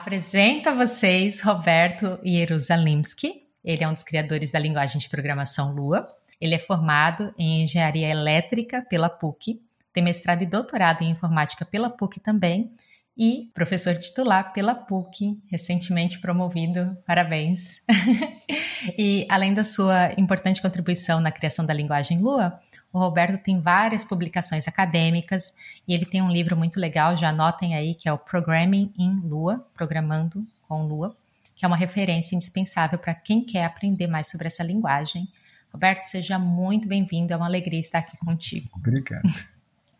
Apresento a vocês Roberto Jerusalimski. Ele é um dos criadores da linguagem de programação Lua. Ele é formado em engenharia elétrica pela PUC, tem mestrado e doutorado em informática pela PUC também e professor titular pela PUC, recentemente promovido. Parabéns! e além da sua importante contribuição na criação da linguagem Lua, o Roberto tem várias publicações acadêmicas e ele tem um livro muito legal, já anotem aí, que é o Programming in Lua, Programando com Lua, que é uma referência indispensável para quem quer aprender mais sobre essa linguagem. Roberto, seja muito bem-vindo, é uma alegria estar aqui contigo. Obrigado.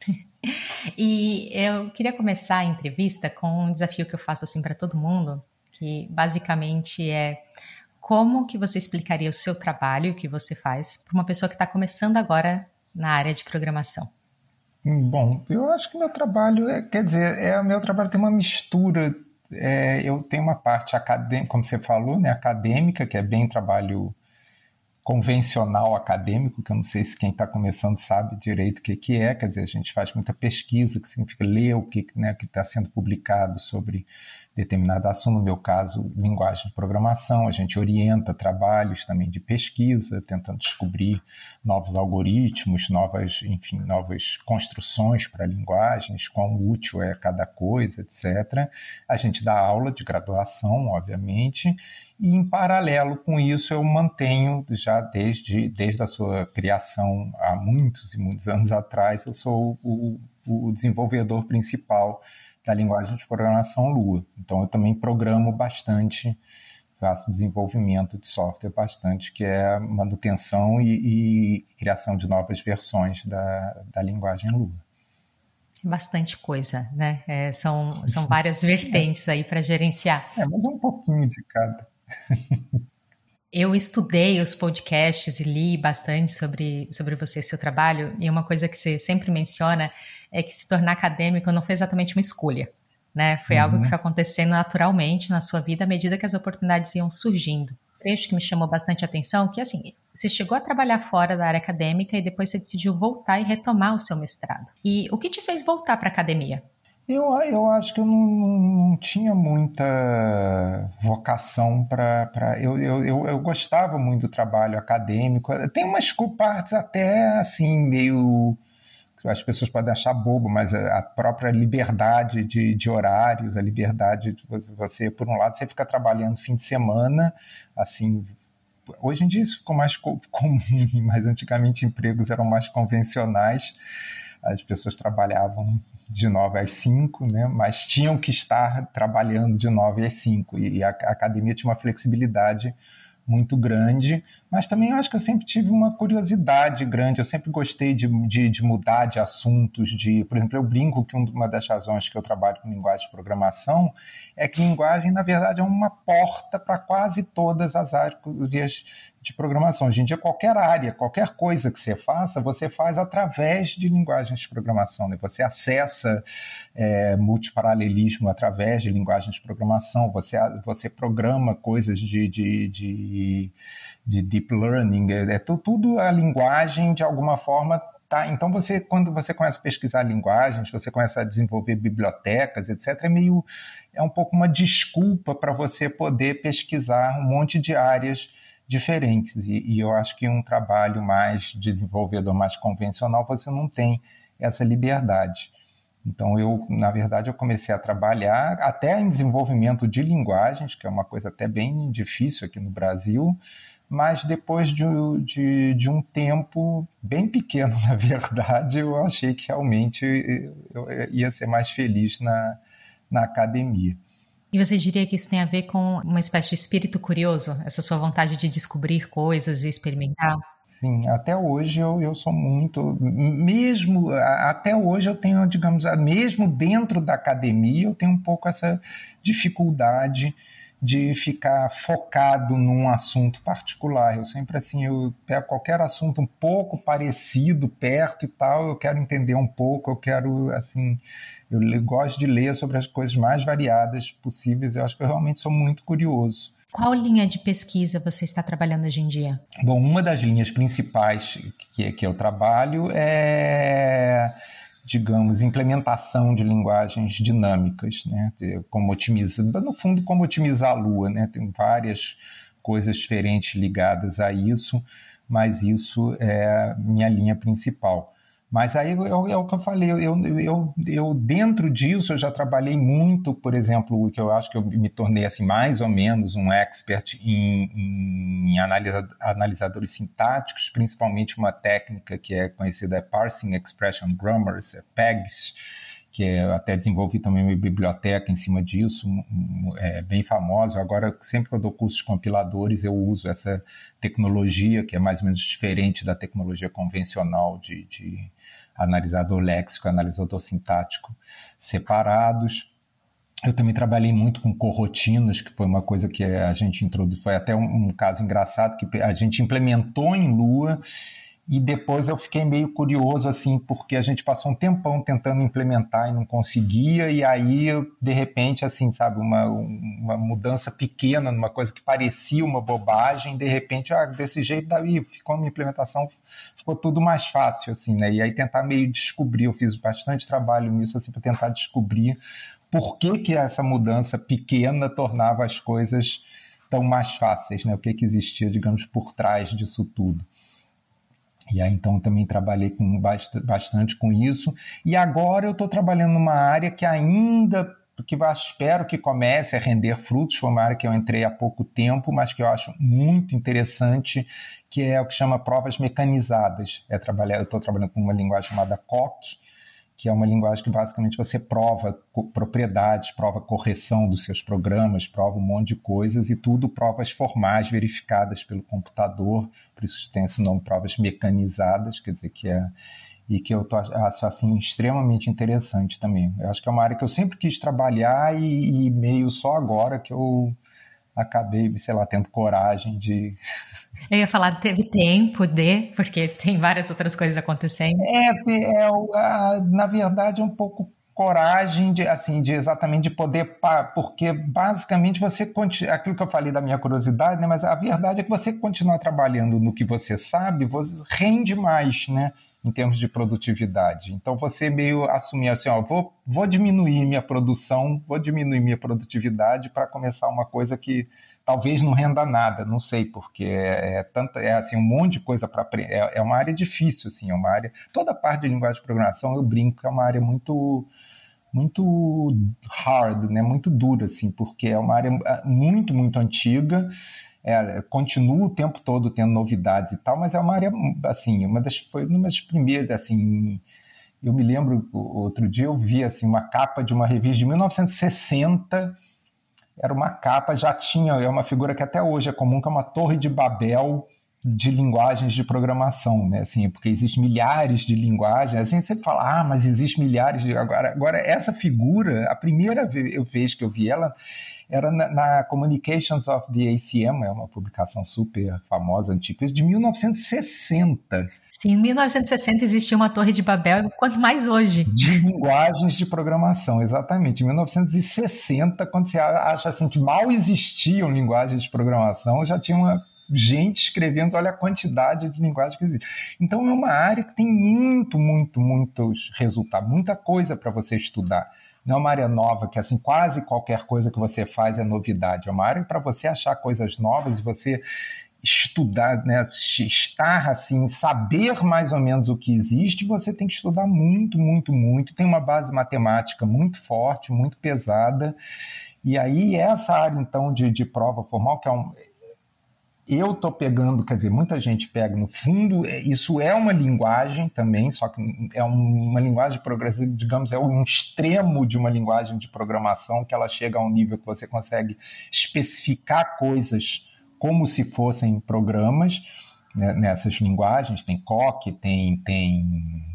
e eu queria começar a entrevista com um desafio que eu faço assim para todo mundo, que basicamente é como que você explicaria o seu trabalho, o que você faz, para uma pessoa que está começando agora na área de programação? Bom, eu acho que meu trabalho é, quer dizer, é meu trabalho tem uma mistura. É, eu tenho uma parte acadêmica, como você falou, né, acadêmica, que é bem trabalho convencional acadêmico, que eu não sei se quem está começando sabe direito o que, que é, quer dizer, a gente faz muita pesquisa, que significa ler o que né, está sendo publicado sobre determinado assunto, no meu caso, linguagem de programação, a gente orienta trabalhos também de pesquisa, tentando descobrir novos algoritmos, novas, enfim, novas construções para linguagens, quão útil é cada coisa, etc. A gente dá aula de graduação, obviamente, e em paralelo com isso eu mantenho já desde, desde a sua criação há muitos e muitos anos atrás, eu sou o, o desenvolvedor principal da linguagem de programação Lua. Então eu também programo bastante, faço desenvolvimento de software bastante, que é manutenção e, e criação de novas versões da, da linguagem Lua. Bastante coisa, né? É, são, são várias vertentes aí para gerenciar. É, mas é um pouquinho de cada. Eu estudei os podcasts e li bastante sobre, sobre você e seu trabalho, e uma coisa que você sempre menciona é que se tornar acadêmico não foi exatamente uma escolha, né? Foi uhum. algo que uhum. foi acontecendo naturalmente na sua vida à medida que as oportunidades iam surgindo. Trecho que me chamou bastante atenção, que assim, você chegou a trabalhar fora da área acadêmica e depois você decidiu voltar e retomar o seu mestrado. E o que te fez voltar para a academia? Eu, eu acho que eu não, não tinha muita vocação para. Eu, eu, eu, eu, gostava muito do trabalho acadêmico. Tem umas partes até assim, meio. As pessoas podem achar bobo, mas a própria liberdade de, de horários, a liberdade de você, por um lado, você fica trabalhando fim de semana, assim, hoje em dia isso ficou mais comum, mas antigamente empregos eram mais convencionais as pessoas trabalhavam de 9 às 5, né? mas tinham que estar trabalhando de 9 às 5. E a academia tinha uma flexibilidade muito grande, mas também eu acho que eu sempre tive uma curiosidade grande, eu sempre gostei de, de, de, mudar de assuntos, de, por exemplo, eu brinco que uma das razões que eu trabalho com linguagem de programação é que linguagem, na verdade, é uma porta para quase todas as áreas de programação. Hoje em dia, qualquer área, qualquer coisa que você faça, você faz através de linguagens de programação. Né? Você acessa é, multiparalelismo através de linguagens de programação, você, você programa coisas de, de, de, de deep learning, é, é tudo a linguagem, de alguma forma, Tá, então você, quando você começa a pesquisar linguagens, você começa a desenvolver bibliotecas, etc., é meio é um pouco uma desculpa para você poder pesquisar um monte de áreas diferentes. E, e, eu acho que um trabalho mais desenvolvedor, mais convencional, você não tem essa liberdade. Então, eu, na verdade, eu comecei a trabalhar até em desenvolvimento de linguagens, que é uma coisa até bem difícil aqui no Brasil, mas depois de, de, de um tempo bem pequeno, na verdade, eu achei que realmente eu ia ser mais feliz na, na academia. E você diria que isso tem a ver com uma espécie de espírito curioso, essa sua vontade de descobrir coisas e experimentar? Sim, até hoje eu, eu sou muito. Mesmo. Até hoje eu tenho, digamos, mesmo dentro da academia, eu tenho um pouco essa dificuldade de ficar focado num assunto particular. Eu sempre assim, eu pego qualquer assunto um pouco parecido, perto e tal, eu quero entender um pouco, eu quero assim, eu gosto de ler sobre as coisas mais variadas possíveis. Eu acho que eu realmente sou muito curioso. Qual linha de pesquisa você está trabalhando hoje em dia? Bom, uma das linhas principais que, que eu trabalho é digamos, implementação de linguagens dinâmicas, né? Como otimizar, no fundo, como otimizar a Lua, né? Tem várias coisas diferentes ligadas a isso, mas isso é minha linha principal. Mas aí é, é o que eu falei, eu, eu, eu dentro disso eu já trabalhei muito, por exemplo, o que eu acho que eu me tornei assim mais ou menos um expert em, em analisa, analisadores sintáticos, principalmente uma técnica que é conhecida é Parsing Expression Grammars, é PEGs, que eu até desenvolvi também uma biblioteca em cima disso, é bem famosa. Agora, sempre que eu dou cursos compiladores, eu uso essa tecnologia, que é mais ou menos diferente da tecnologia convencional de, de analisador léxico analisador sintático separados. Eu também trabalhei muito com corrotinas, que foi uma coisa que a gente introduziu, foi até um, um caso engraçado que a gente implementou em Lua e depois eu fiquei meio curioso, assim, porque a gente passou um tempão tentando implementar e não conseguia, e aí, de repente, assim, sabe, uma, uma mudança pequena numa coisa que parecia uma bobagem, de repente, ah, desse jeito, daí ficou uma implementação, ficou tudo mais fácil, assim, né? E aí tentar meio descobrir, eu fiz bastante trabalho nisso, assim, para tentar descobrir por que, que essa mudança pequena tornava as coisas tão mais fáceis, né? O que, que existia, digamos, por trás disso tudo. E aí, então, também trabalhei com bastante com isso. E agora eu estou trabalhando numa área que ainda, que espero que comece a render frutos, foi uma área que eu entrei há pouco tempo, mas que eu acho muito interessante, que é o que chama provas mecanizadas. É trabalhar, eu estou trabalhando com uma linguagem chamada COC, que é uma linguagem que basicamente você prova propriedades, prova correção dos seus programas, prova um monte de coisas e tudo provas formais verificadas pelo computador, por isso tem esse nome provas mecanizadas, quer dizer que é e que eu tô, acho assim extremamente interessante também. Eu acho que é uma área que eu sempre quis trabalhar e, e meio só agora que eu acabei, sei lá, tendo coragem de. Eu ia falar, teve tempo de, porque tem várias outras coisas acontecendo. É, é na verdade, é um pouco coragem de assim de exatamente de poder porque basicamente você aquilo que eu falei da minha curiosidade né mas a verdade é que você continuar trabalhando no que você sabe você rende mais né em termos de produtividade. Então você meio assumir assim, ó, vou, vou diminuir minha produção, vou diminuir minha produtividade para começar uma coisa que talvez não renda nada, não sei, porque é, é tanto é assim um monte de coisa para. É, é, uma área difícil, assim, é uma área. Toda a parte de linguagem de programação eu brinco é uma área muito muito hard, né? Muito dura, assim, porque é uma área ah, muito muito antiga é, continua o tempo todo tendo novidades e tal, mas é uma área, assim, uma das, foi uma das primeiras, assim, eu me lembro, outro dia eu vi, assim, uma capa de uma revista de 1960, era uma capa, já tinha, é uma figura que até hoje é comum, que é uma torre de Babel, de linguagens de programação, né? Assim, porque existem milhares de linguagens. Assim, você fala, ah, mas existe milhares de. Agora, agora essa figura, a primeira vez que eu vi ela era na, na, Communications of the ACM, é uma publicação super famosa, antiga, de 1960. Sim, em 1960 existia uma torre de Babel, quanto mais hoje. De linguagens de programação, exatamente. Em 1960, quando você acha assim que mal existiam linguagens de programação, já tinha uma gente escrevendo, olha a quantidade de linguagem que existe. Então é uma área que tem muito, muito, muitos resultados, muita coisa para você estudar. Não é uma área nova que assim quase qualquer coisa que você faz é novidade. É uma área para você achar coisas novas e você estudar, né, estar assim, saber mais ou menos o que existe, você tem que estudar muito, muito, muito. Tem uma base matemática muito forte, muito pesada. E aí, essa área, então, de, de prova formal, que é um, eu tô pegando, quer dizer, muita gente pega, no fundo, é, isso é uma linguagem também, só que é uma linguagem progressiva, digamos, é um extremo de uma linguagem de programação que ela chega a um nível que você consegue especificar coisas como se fossem programas né, nessas linguagens, tem COC, tem, tem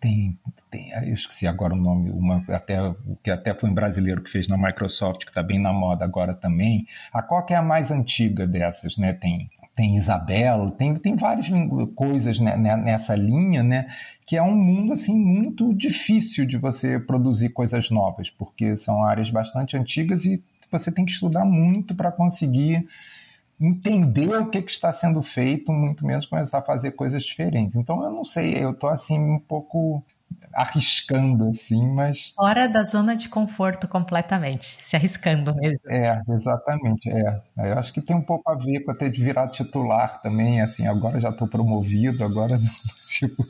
tem, tem, eu esqueci agora o nome, uma, até, o que até foi um brasileiro que fez na Microsoft, que está bem na moda agora também. A que é a mais antiga dessas, né? Tem, tem Isabel, tem, tem várias coisas nessa linha, né? Que é um mundo assim muito difícil de você produzir coisas novas, porque são áreas bastante antigas e você tem que estudar muito para conseguir entender o que, que, está sendo feito, muito menos começar a fazer coisas diferentes. Então eu não sei, eu estou assim um pouco arriscando assim, mas fora da zona de conforto completamente, se arriscando mesmo. É, exatamente, é. Eu acho que tem um pouco a ver com até de virar titular também, assim, agora já estou promovido, agora tipo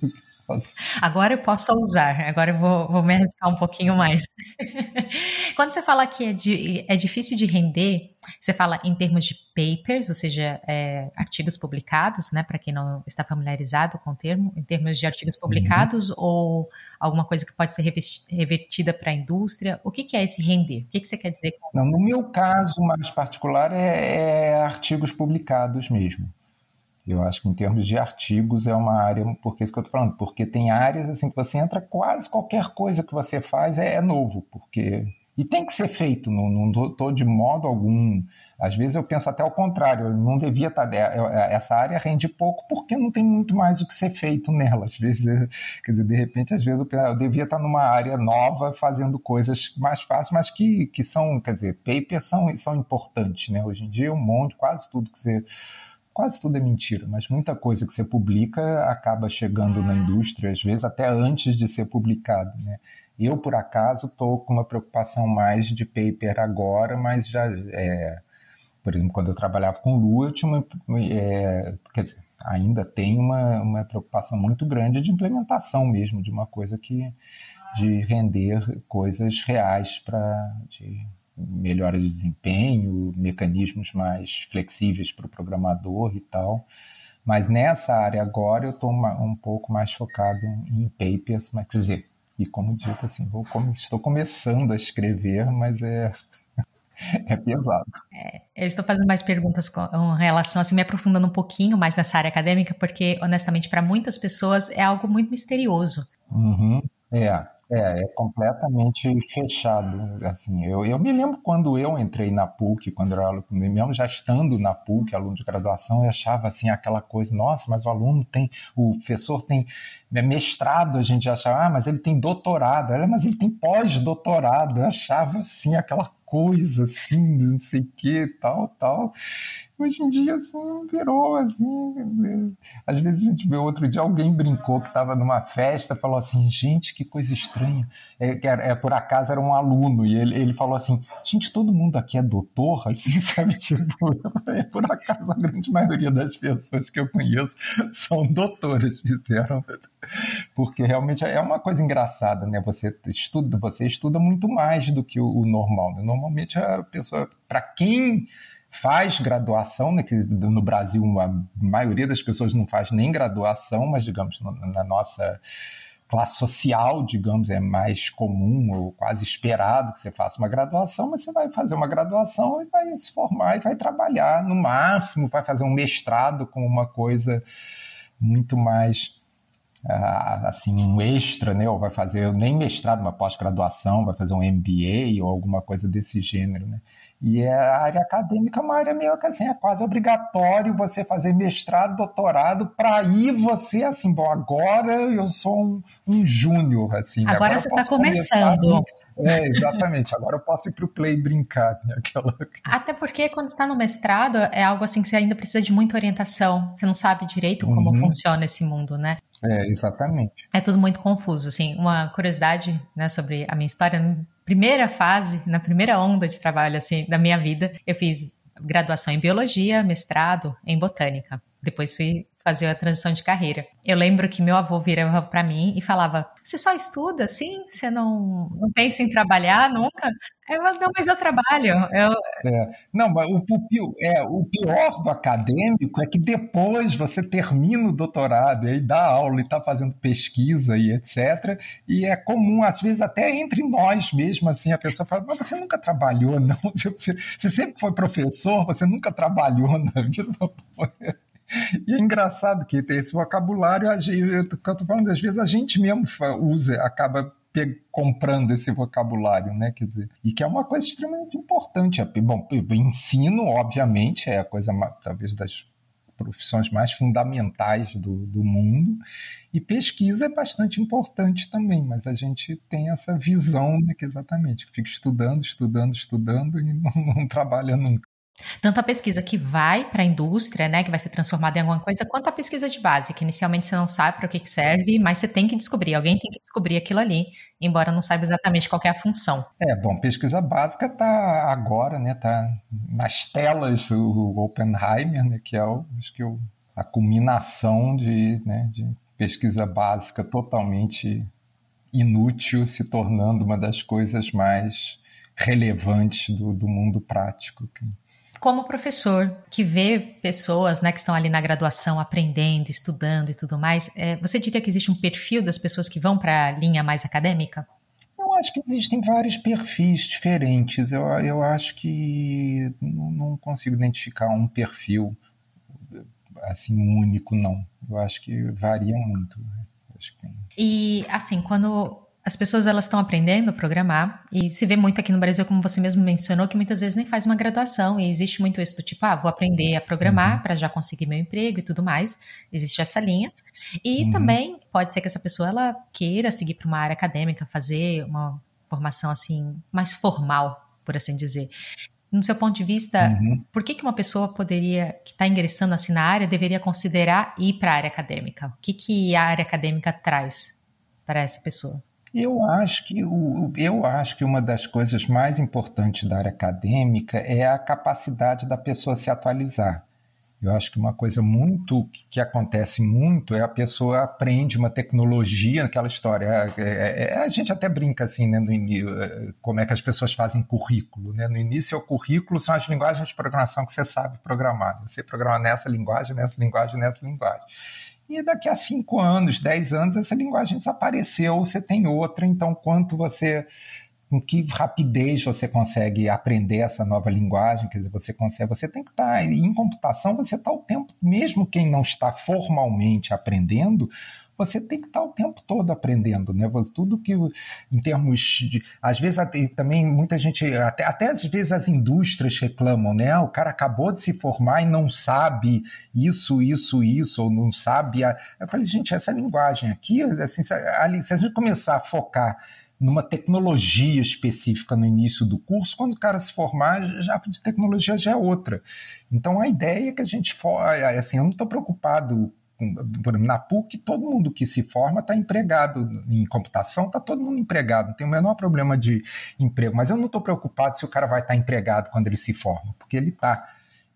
Agora eu posso usar, agora eu vou, vou me arriscar um pouquinho mais. Quando você fala que é, de, é difícil de render, você fala em termos de papers, ou seja, é, artigos publicados, né? Para quem não está familiarizado com o termo, em termos de artigos uhum. publicados uhum. ou alguma coisa que pode ser revertida para a indústria? O que, que, é esse render? O que, que você quer dizer? Com... Não, no meu caso mais particular é, é artigos publicados mesmo. Eu acho que em termos de artigos é uma área, porque é isso que eu estou falando, porque tem áreas assim que você entra, quase qualquer coisa que você faz é, é novo, porque e tem que ser feito, não, estou de modo algum. Às vezes eu penso até ao contrário, não devia estar. Tá, é, é, essa área rende pouco porque não tem muito mais o que ser feito nela. Às vezes, quer dizer, de repente, às vezes eu, eu devia estar numa área nova fazendo coisas mais fáceis, mas que, que são, quer dizer, papers são, são importantes, né? Hoje em dia, um monte, quase tudo que você quase tudo é mentira, mas muita coisa que você publica acaba chegando na indústria, às vezes até antes de ser publicado, né? Eu, por acaso, estou com uma preocupação mais de paper agora, mas já, é, por exemplo, quando eu trabalhava com Lua, eu tinha uma, é, quer dizer, ainda tem uma, uma preocupação muito grande de implementação mesmo, de uma coisa que, de render coisas reais para, melhora de desempenho, mecanismos mais flexíveis para o programador e tal. Mas nessa área agora eu estou um pouco mais focado em papers, mas quer dizer, e como dito, assim, vou, estou começando a escrever, mas é, é pesado. É, eu estou fazendo mais perguntas com relação, assim, me aprofundando um pouquinho mais nessa área acadêmica, porque, honestamente, para muitas pessoas é algo muito misterioso. Uhum, é, é, é completamente fechado. Assim, eu, eu me lembro quando eu entrei na PUC, quando eu era mesmo já estando na PUC, aluno de graduação, eu achava assim aquela coisa, nossa, mas o aluno tem, o professor tem mestrado, a gente achava, ah, mas ele tem doutorado, mas ele tem pós-doutorado, eu achava assim aquela coisa, assim, não sei o que, tal, tal. Hoje em dia, assim, virou, assim... Às vezes a gente vê, outro dia alguém brincou que estava numa festa, falou assim, gente, que coisa estranha. É, é, por acaso era um aluno, e ele, ele falou assim, gente, todo mundo aqui é doutor, assim, sabe? Tipo, é, por acaso a grande maioria das pessoas que eu conheço são doutoras, fizeram porque realmente é uma coisa engraçada, né? Você estuda, você estuda muito mais do que o, normal. Né? Normalmente a pessoa, para quem faz graduação, né, que no Brasil a maioria das pessoas não faz nem graduação, mas digamos na nossa classe social, digamos, é mais comum ou quase esperado que você faça uma graduação, mas você vai fazer uma graduação e vai se formar e vai trabalhar no máximo, vai fazer um mestrado com uma coisa muito mais assim um extra, né? Ou vai fazer nem mestrado, uma pós-graduação, vai fazer um MBA ou alguma coisa desse gênero, né? E é a área acadêmica é uma área meio que assim, é quase obrigatório você fazer mestrado, doutorado, para aí você, assim, bom, agora eu sou um, um júnior, assim. Agora, agora você está começando. É, exatamente. Agora eu posso ir para o play brincar. Né? Aquela... Até porque quando está no mestrado é algo assim que você ainda precisa de muita orientação. Você não sabe direito como uhum. funciona esse mundo, né? É, exatamente. É tudo muito confuso, assim. Uma curiosidade, né, sobre a minha história. Na primeira fase, na primeira onda de trabalho, assim, da minha vida, eu fiz graduação em biologia, mestrado em botânica. Depois fui fazer a transição de carreira. Eu lembro que meu avô virava para mim e falava: Você só estuda assim? Você não, não pensa em trabalhar nunca? Eu, não, mas eu trabalho. Eu... É, não, mas o, o, é, o pior do acadêmico é que depois você termina o doutorado e aí dá aula e está fazendo pesquisa e etc. E é comum, às vezes, até entre nós mesmo, assim, a pessoa fala, mas você nunca trabalhou, não? Você, você sempre foi professor, você nunca trabalhou na vida. E é engraçado que tem esse vocabulário, eu estou falando, às vezes a gente mesmo usa, acaba comprando esse vocabulário, né? Quer dizer, e que é uma coisa extremamente importante. Bom, ensino, obviamente, é a coisa talvez das profissões mais fundamentais do, do mundo, e pesquisa é bastante importante também, mas a gente tem essa visão né, que exatamente, que fica estudando, estudando, estudando e não, não trabalha nunca. Tanto a pesquisa que vai para a indústria, né, que vai ser transformada em alguma coisa, quanto a pesquisa de base, que inicialmente você não sabe para o que, que serve, mas você tem que descobrir, alguém tem que descobrir aquilo ali, embora não saiba exatamente qual é a função. É, bom, pesquisa básica está agora, né, tá nas telas o Oppenheimer, né, que é o, acho que o, a culminação de, né, de pesquisa básica totalmente inútil, se tornando uma das coisas mais relevantes do, do mundo prático como professor que vê pessoas né, que estão ali na graduação aprendendo, estudando e tudo mais, é, você diria que existe um perfil das pessoas que vão para a linha mais acadêmica? Eu acho que existem vários perfis diferentes. Eu, eu acho que não, não consigo identificar um perfil assim único, não. Eu acho que varia muito. Né? Que... E assim, quando as pessoas elas estão aprendendo a programar e se vê muito aqui no Brasil, como você mesmo mencionou, que muitas vezes nem faz uma graduação e existe muito isso do tipo, ah, vou aprender a programar uhum. para já conseguir meu emprego e tudo mais. Existe essa linha. E uhum. também pode ser que essa pessoa ela queira seguir para uma área acadêmica, fazer uma formação assim mais formal, por assim dizer. No seu ponto de vista, uhum. por que, que uma pessoa poderia, que está ingressando assim na área, deveria considerar ir para a área acadêmica? O que, que a área acadêmica traz para essa pessoa? Eu acho que o, eu acho que uma das coisas mais importantes da área acadêmica é a capacidade da pessoa se atualizar. Eu acho que uma coisa muito que acontece muito é a pessoa aprende uma tecnologia, aquela história. É, é, é, a gente até brinca assim, né, no início, é, como é que as pessoas fazem currículo. Né? No início, o currículo são as linguagens de programação que você sabe programar. Você programa nessa linguagem, nessa linguagem, nessa linguagem e daqui a cinco anos, dez anos, essa linguagem desapareceu, você tem outra, então quanto você com que rapidez você consegue aprender essa nova linguagem, quer dizer, você consegue, você tem que estar tá, em computação, você está o tempo, mesmo quem não está formalmente aprendendo, você tem que estar o tempo todo aprendendo, né? Tudo que, em termos de. Às vezes, também muita gente. Até, até às vezes as indústrias reclamam, né? Ah, o cara acabou de se formar e não sabe isso, isso, isso, ou não sabe. A... Eu falei, gente, essa linguagem aqui, assim, se a gente começar a focar numa tecnologia específica no início do curso, quando o cara se formar, já de tecnologia já é outra. Então a ideia é que a gente for, assim, eu não estou preocupado na PUC, todo mundo que se forma está empregado em computação, está todo mundo empregado, não tem o menor problema de emprego. Mas eu não estou preocupado se o cara vai estar tá empregado quando ele se forma, porque ele está.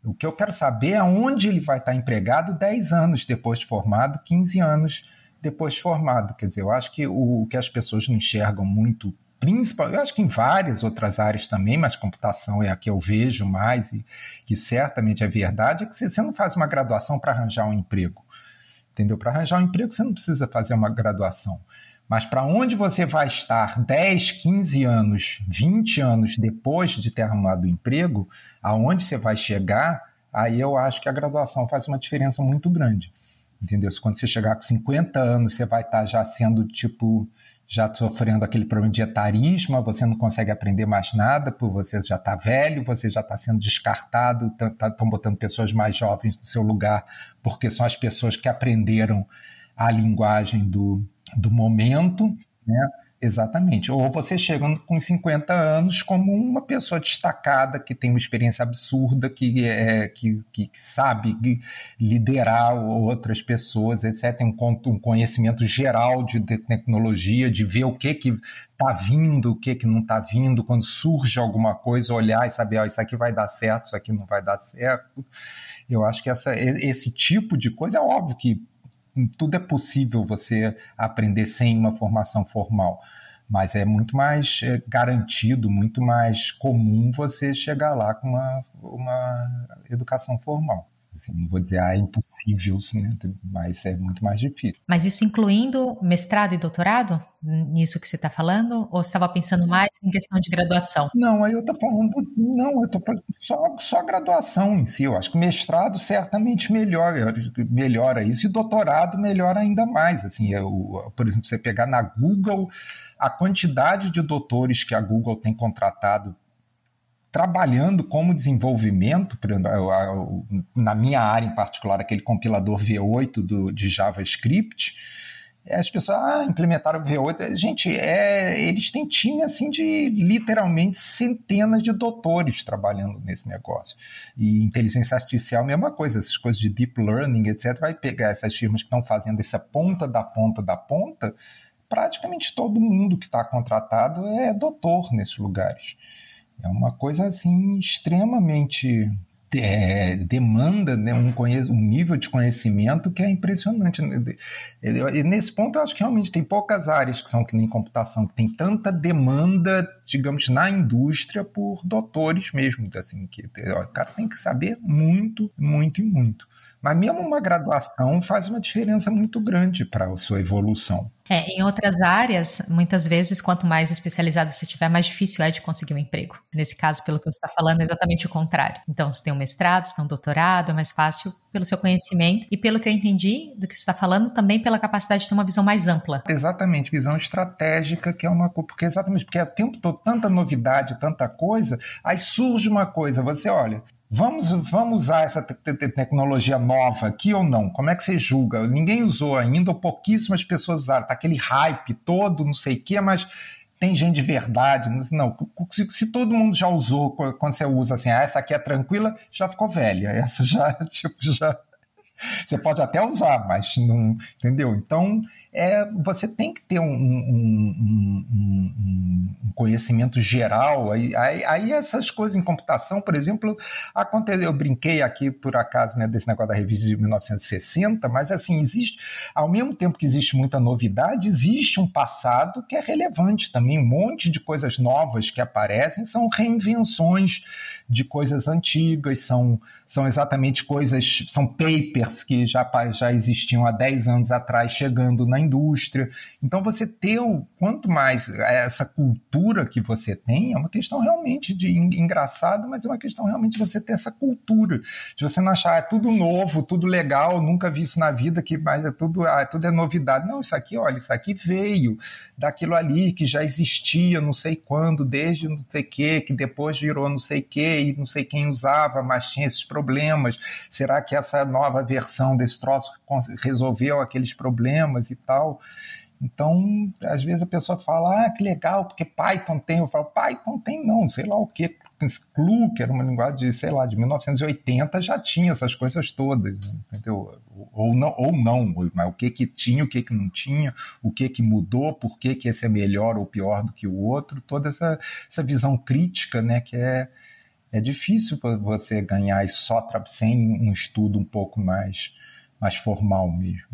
O que eu quero saber é onde ele vai estar tá empregado 10 anos depois de formado, 15 anos depois de formado. Quer dizer, eu acho que o, o que as pessoas não enxergam muito principal, eu acho que em várias outras áreas também, mas computação é a que eu vejo mais, e que certamente é verdade, é que você não faz uma graduação para arranjar um emprego entendeu? Para arranjar um emprego você não precisa fazer uma graduação. Mas para onde você vai estar 10, 15 anos, 20 anos depois de ter arrumado o emprego, aonde você vai chegar, aí eu acho que a graduação faz uma diferença muito grande. Entendeu? Quando você chegar com 50 anos, você vai estar já sendo tipo já sofrendo aquele problema de etarismo, você não consegue aprender mais nada, porque você já está velho, você já está sendo descartado, estão tá, botando pessoas mais jovens no seu lugar, porque são as pessoas que aprenderam a linguagem do, do momento, né? Exatamente. Ou você chega com 50 anos como uma pessoa destacada, que tem uma experiência absurda, que, é, que, que sabe liderar outras pessoas, etc. Tem um, conhecimento geral de tecnologia, de ver o que está vindo, o que, que não está vindo, quando surge alguma coisa, olhar e saber, oh, isso aqui vai dar certo, isso aqui não vai dar certo. Eu acho que essa, esse tipo de coisa é óbvio que tudo é possível você aprender sem uma formação formal, mas é muito mais é, garantido, muito mais comum você chegar lá com uma, uma educação formal. Assim, não vou dizer, ah, é impossível, né? mas é muito mais difícil. Mas isso incluindo mestrado e doutorado, nisso que você está falando? Ou você estava pensando mais em questão de graduação? Não, aí eu estou falando, não, eu estou falando só, só graduação em si. Eu acho que mestrado certamente melhora, melhora isso, e doutorado melhora ainda mais. Assim, eu, por exemplo, você pegar na Google, a quantidade de doutores que a Google tem contratado trabalhando como desenvolvimento, na minha área em particular, aquele compilador V8 do, de JavaScript, as pessoas ah, implementaram o V8. Gente, é, eles têm time assim de literalmente centenas de doutores trabalhando nesse negócio. E inteligência artificial, mesma coisa, essas coisas de deep learning, etc. Vai pegar essas firmas que estão fazendo essa ponta da ponta da ponta. Praticamente todo mundo que está contratado é doutor nesses lugares. É uma coisa assim extremamente é, demanda né, um, um, nível de conhecimento que é impressionante. E nesse ponto, eu acho que realmente tem poucas áreas que são que nem computação, que tem tanta demanda, digamos, na indústria por doutores mesmo. Assim, que ó, o cara tem que saber muito, muito e muito. Mas mesmo uma graduação faz uma diferença muito grande para a sua evolução. É, em outras áreas, muitas vezes, quanto mais especializado você tiver, mais difícil é de conseguir um emprego. Nesse caso, pelo que você está falando, é exatamente o contrário. Então, você tem um mestrado, você tem um doutorado, é mais fácil pelo seu conhecimento e pelo que eu entendi do que você está falando, também pela capacidade de ter uma visão mais ampla. Exatamente, visão estratégica, que é uma porque exatamente porque é o tempo todo tanta novidade, tanta coisa, aí surge uma coisa, você olha, Vamos, vamos usar essa te te tecnologia nova aqui ou não? Como é que você julga? Ninguém usou ainda, ou pouquíssimas pessoas usaram. Tá aquele hype todo, não sei o quê, mas tem gente de verdade. Não, se, se, todo mundo já usou, quando você usa assim, ah, essa aqui é tranquila, já ficou velha. Essa já, tipo, já. Você pode até usar, mas não. Entendeu? Então, é, você tem que ter um, um, um, um conhecimento geral. Aí, aí, aí, essas coisas em computação, por exemplo, aconteceu, eu brinquei aqui por acaso né, desse negócio da revista de 1960, mas assim, existe, ao mesmo tempo que existe muita novidade, existe um passado que é relevante também. Um monte de coisas novas que aparecem são reinvenções de coisas antigas, são, são exatamente coisas, são papers que já, já existiam há 10 anos atrás chegando na indústria. Então, você ter o quanto mais essa cultura que você tem, é uma questão realmente de engraçado, mas é uma questão realmente de você ter essa cultura, de você não achar ah, é tudo novo, tudo legal, nunca vi isso na vida, que mas é tudo, ah, tudo é novidade. Não, isso aqui, olha, isso aqui veio daquilo ali que já existia, não sei quando, desde não sei que, que depois virou não sei que e não sei quem usava, mas tinha esses problemas. Será que essa nova versão desse troço resolveu aqueles problemas e tal? Tal. Então, às vezes a pessoa fala, ah, que legal, porque Python tem. Eu falo, Python tem não, sei lá o que. Clu, que era uma linguagem de, sei lá, de 1980, já tinha essas coisas todas, entendeu? Ou não, ou não mas o que que tinha, o que que não tinha, o que que mudou, por que que esse é melhor ou pior do que o outro, toda essa, essa visão crítica, né, que é, é difícil você ganhar só sem um estudo um pouco mais mais formal mesmo.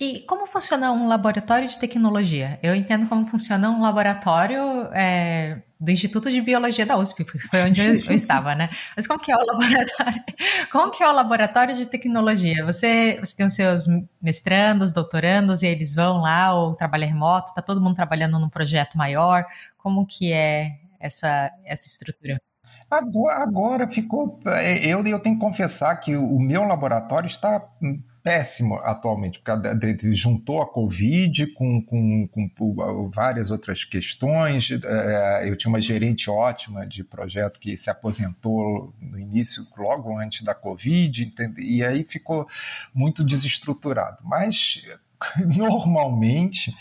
E como funciona um laboratório de tecnologia? Eu entendo como funciona um laboratório é, do Instituto de Biologia da USP, porque foi onde eu, eu, estava, né? Mas como que é o laboratório? Como que é o laboratório de tecnologia? Você, você tem os seus mestrandos, doutorandos, e eles vão lá ou trabalha remoto? Está todo mundo trabalhando num projeto maior? Como que é essa, essa estrutura? Agora, agora ficou. É, eu, eu tenho que confessar que o meu laboratório está péssimo atualmente, porque juntou a Covid com, com, com várias outras questões. É, eu tinha uma gerente ótima de projeto que se aposentou no início, logo antes da Covid, e aí ficou muito desestruturado. Mas, normalmente,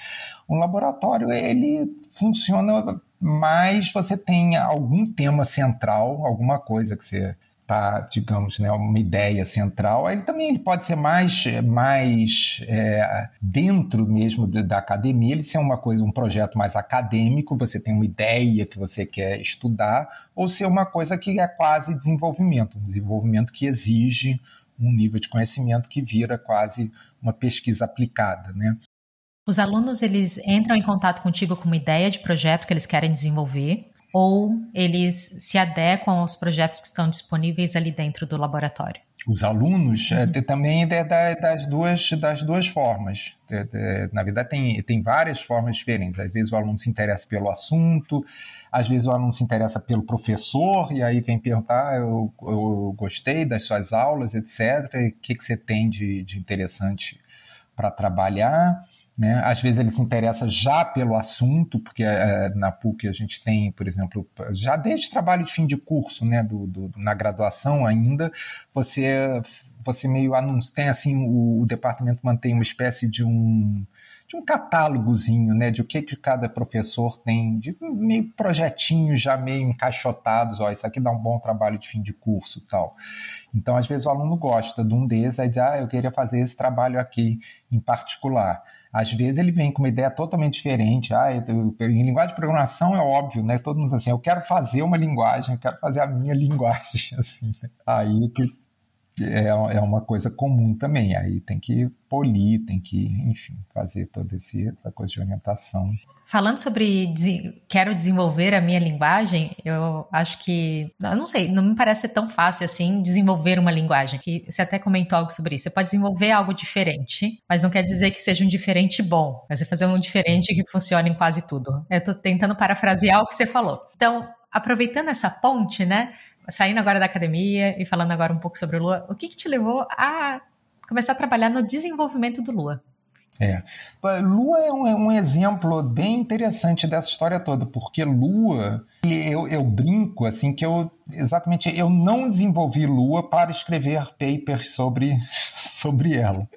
um laboratório ele funciona mais você tem algum tema central, alguma coisa que você tá, digamos, né, uma ideia central. Ele também ele pode ser mais, mais é, dentro mesmo de, da academia, ele ser uma coisa, um projeto mais acadêmico, você tem uma ideia que você quer estudar, ou ser uma coisa que é quase desenvolvimento, um desenvolvimento que exige um nível de conhecimento que vira quase uma pesquisa aplicada, né? Os alunos eles entram em contato contigo com uma ideia de projeto que eles querem desenvolver ou eles se adequam aos projetos que estão disponíveis ali dentro do laboratório? os alunos, uhum. é, também é da, das, duas, das duas formas. É, é, na verdade, tem, tem várias formas diferentes. Às vezes o aluno se interessa pelo assunto, às vezes o aluno se interessa pelo professor, e aí vem perguntar: ah, eu, eu gostei das suas aulas, etc. O que, que você tem de, de interessante para trabalhar? Né? Às vezes ele se interessa já pelo assunto, porque é, na PUC a gente tem, por exemplo, já desde trabalho de fim de curso, né, do, do na graduação ainda, você você meio anuncia, tem assim, o, o, departamento mantém uma espécie de um de um catálogozinho, né, de o que que cada professor tem, de meio projetinhos já meio encaixotados, ó, isso aqui dá um bom trabalho de fim de curso, tal. Então, às vezes o aluno gosta de um desses, aí diz, ah, eu queria fazer esse trabalho aqui em particular. Às vezes ele vem com uma ideia totalmente diferente. Ah, eu, em linguagem de programação é óbvio, né? Todo mundo assim, eu quero fazer uma linguagem, eu quero fazer a minha linguagem, assim. Né? Aí que é, é uma coisa comum também. Aí tem que polir, tem que, enfim, fazer toda esse, essa coisa de orientação. Falando sobre quero desenvolver a minha linguagem, eu acho que, eu não sei, não me parece ser tão fácil assim desenvolver uma linguagem. Que você até comentou algo sobre isso. Você pode desenvolver algo diferente, mas não quer dizer que seja um diferente bom. Mas você fazer um diferente que funcione em quase tudo. Eu estou tentando parafrasear o que você falou. Então, aproveitando essa ponte, né? Saindo agora da academia e falando agora um pouco sobre o Lua, o que, que te levou a começar a trabalhar no desenvolvimento do Lua? É. Lua é um, é um, exemplo bem interessante dessa história toda, porque Lua, eu, eu, brinco assim que eu exatamente eu não desenvolvi Lua para escrever papers sobre, sobre ela.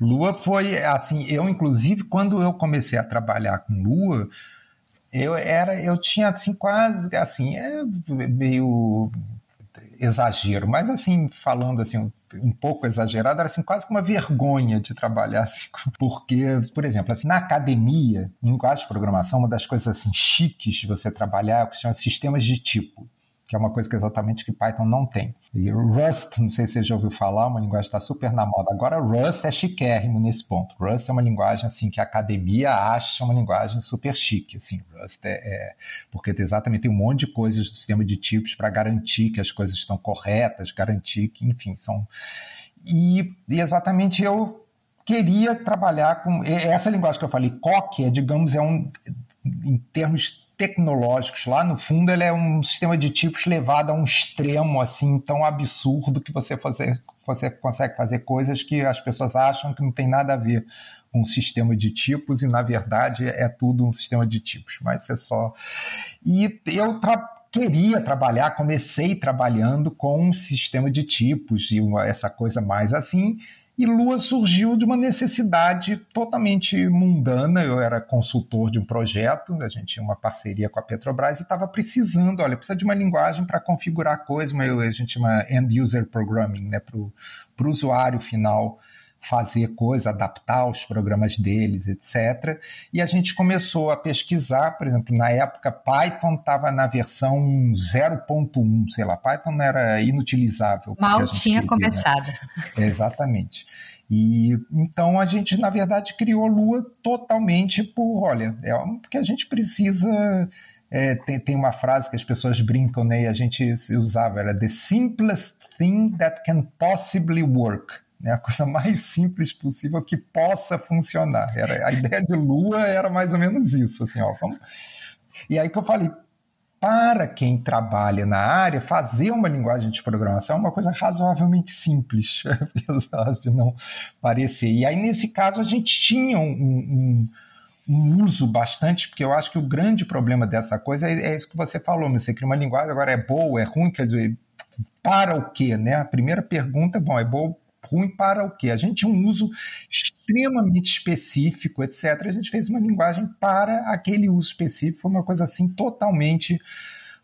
Lua foi assim, eu inclusive quando eu comecei a trabalhar com Lua, eu era, eu tinha assim quase assim, é meio exagero, mas assim falando assim um pouco exagerado, era assim, quase que uma vergonha de trabalhar assim, porque, por exemplo, assim, na academia, em linguagem de programação, uma das coisas assim chiques de você trabalhar é o que se chama sistemas de tipo que é uma coisa que exatamente que Python não tem. E Rust, não sei se você já ouviu falar, uma linguagem está super na moda. Agora Rust é chiquérrimo nesse ponto. Rust é uma linguagem assim que a academia acha uma linguagem super chique. Assim, Rust é, é porque exatamente tem um monte de coisas do sistema de tipos para garantir que as coisas estão corretas, garantir que, enfim, são e, e exatamente eu queria trabalhar com essa linguagem que eu falei, COC, é, digamos, é um em termos tecnológicos. Lá no fundo, ele é um sistema de tipos levado a um extremo assim tão absurdo que você, fazer, você consegue fazer coisas que as pessoas acham que não tem nada a ver com um sistema de tipos e na verdade é tudo um sistema de tipos. Mas é só. E eu tra queria trabalhar, comecei trabalhando com um sistema de tipos e uma, essa coisa mais assim. E Lua surgiu de uma necessidade totalmente mundana. Eu era consultor de um projeto, a gente tinha uma parceria com a Petrobras e estava precisando, olha, precisa de uma linguagem para configurar coisas, a gente chama end user programming, né, para o usuário final fazer coisa, adaptar os programas deles, etc. E a gente começou a pesquisar, por exemplo, na época Python estava na versão 0.1, sei lá, Python era inutilizável. Mal tinha queria, né? começado. Né? Exatamente. E então a gente, na verdade, criou Lua totalmente por, olha, é porque a gente precisa. É, tem, tem uma frase que as pessoas brincam, né? E a gente usava, era the simplest thing that can possibly work né, a coisa mais simples possível que possa funcionar. Era, a ideia de Lua era mais ou menos isso, assim, ó, vamos... E aí que eu falei, para quem trabalha na área, fazer uma linguagem de programação é uma coisa razoavelmente simples, apesar de não parecer. E aí, nesse caso, a gente tinha um, um, um uso bastante, porque eu acho que o grande problema dessa coisa é, é isso que você falou, você cria uma linguagem, agora é boa, é ruim, quer dizer, para o quê, né? A primeira pergunta, bom, é boa ruim para o quê? A gente tinha um uso extremamente específico, etc. A gente fez uma linguagem para aquele uso específico, foi uma coisa assim totalmente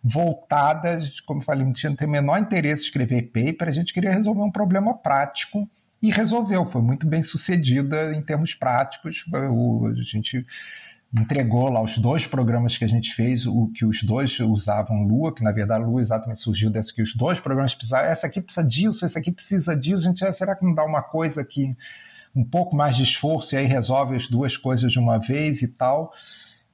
voltada, como eu falei, não tinha o menor interesse em escrever paper, a gente queria resolver um problema prático e resolveu, foi muito bem sucedida em termos práticos. a gente entregou lá os dois programas que a gente fez, o que os dois usavam Lua, que na verdade Lua exatamente surgiu dessa que os dois programas precisavam, essa aqui precisa disso, essa aqui precisa disso, a gente, ah, será que não dá uma coisa aqui, um pouco mais de esforço e aí resolve as duas coisas de uma vez e tal.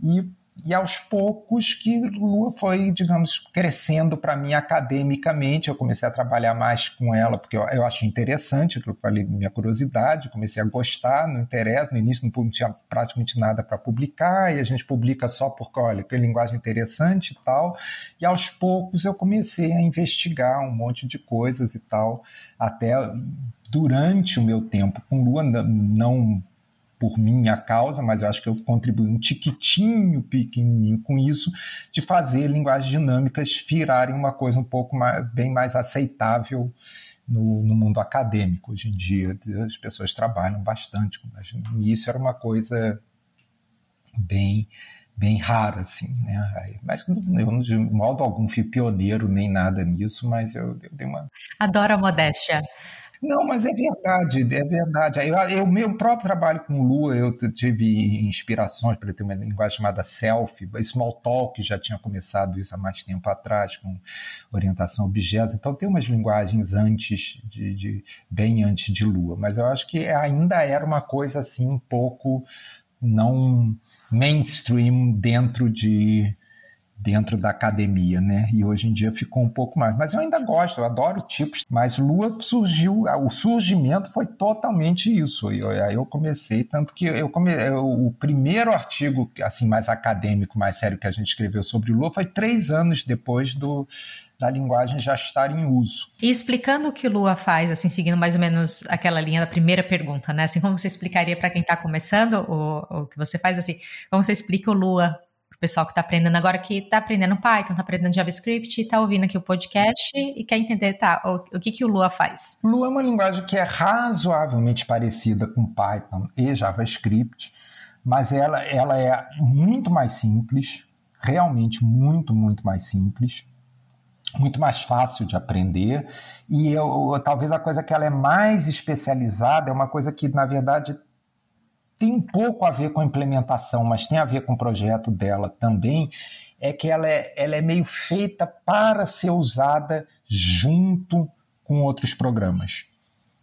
E e aos poucos que Lua foi, digamos, crescendo para mim academicamente. Eu comecei a trabalhar mais com ela, porque eu, eu achei interessante, aquilo que eu falei, minha curiosidade, comecei a gostar, não interessa. No início não tinha praticamente nada para publicar, e a gente publica só porque, olha, que linguagem interessante e tal. E aos poucos eu comecei a investigar um monte de coisas e tal, até durante o meu tempo com Lua, não por minha causa, mas eu acho que eu contribuí um tiquitinho pequenininho com isso, de fazer linguagens dinâmicas virarem uma coisa um pouco mais, bem mais aceitável no, no, mundo acadêmico. Hoje em dia as pessoas trabalham bastante, mas no início era uma coisa bem bem rara, assim, né? Mas eu, de modo algum, fui pioneiro nem nada nisso, mas eu, eu dei uma... Adoro a modéstia. Não, mas é verdade, é verdade. Eu, eu meu próprio trabalho com Lua, eu tive inspirações para ter uma linguagem chamada Self, Small Talk já tinha começado isso há mais tempo atrás, com orientação a objetos. Então tem umas linguagens antes de, de bem antes de Lua, mas eu acho que ainda era uma coisa assim um pouco não mainstream dentro de dentro da academia, né? E hoje em dia ficou um pouco mais. Mas eu ainda gosto, eu adoro tipos. Mas Lua surgiu, o surgimento foi totalmente isso. E aí eu comecei, tanto que eu come, o primeiro artigo assim mais acadêmico, mais sério que a gente escreveu sobre Lua foi três anos depois do da linguagem já estar em uso. E explicando o que Lua faz, assim, seguindo mais ou menos aquela linha da primeira pergunta, né? Assim, como você explicaria para quem está começando o, o que você faz, assim, como você explica o Lua pessoal que está aprendendo agora, que está aprendendo Python, está aprendendo JavaScript, está ouvindo aqui o podcast e quer entender, tá, o, o que, que o Lua faz? Lua é uma linguagem que é razoavelmente parecida com Python e JavaScript, mas ela, ela é muito mais simples, realmente muito, muito mais simples muito mais fácil de aprender e eu, talvez a coisa que ela é mais especializada é uma coisa que na verdade tem um pouco a ver com a implementação, mas tem a ver com o projeto dela também, é que ela é, ela é meio feita para ser usada junto com outros programas.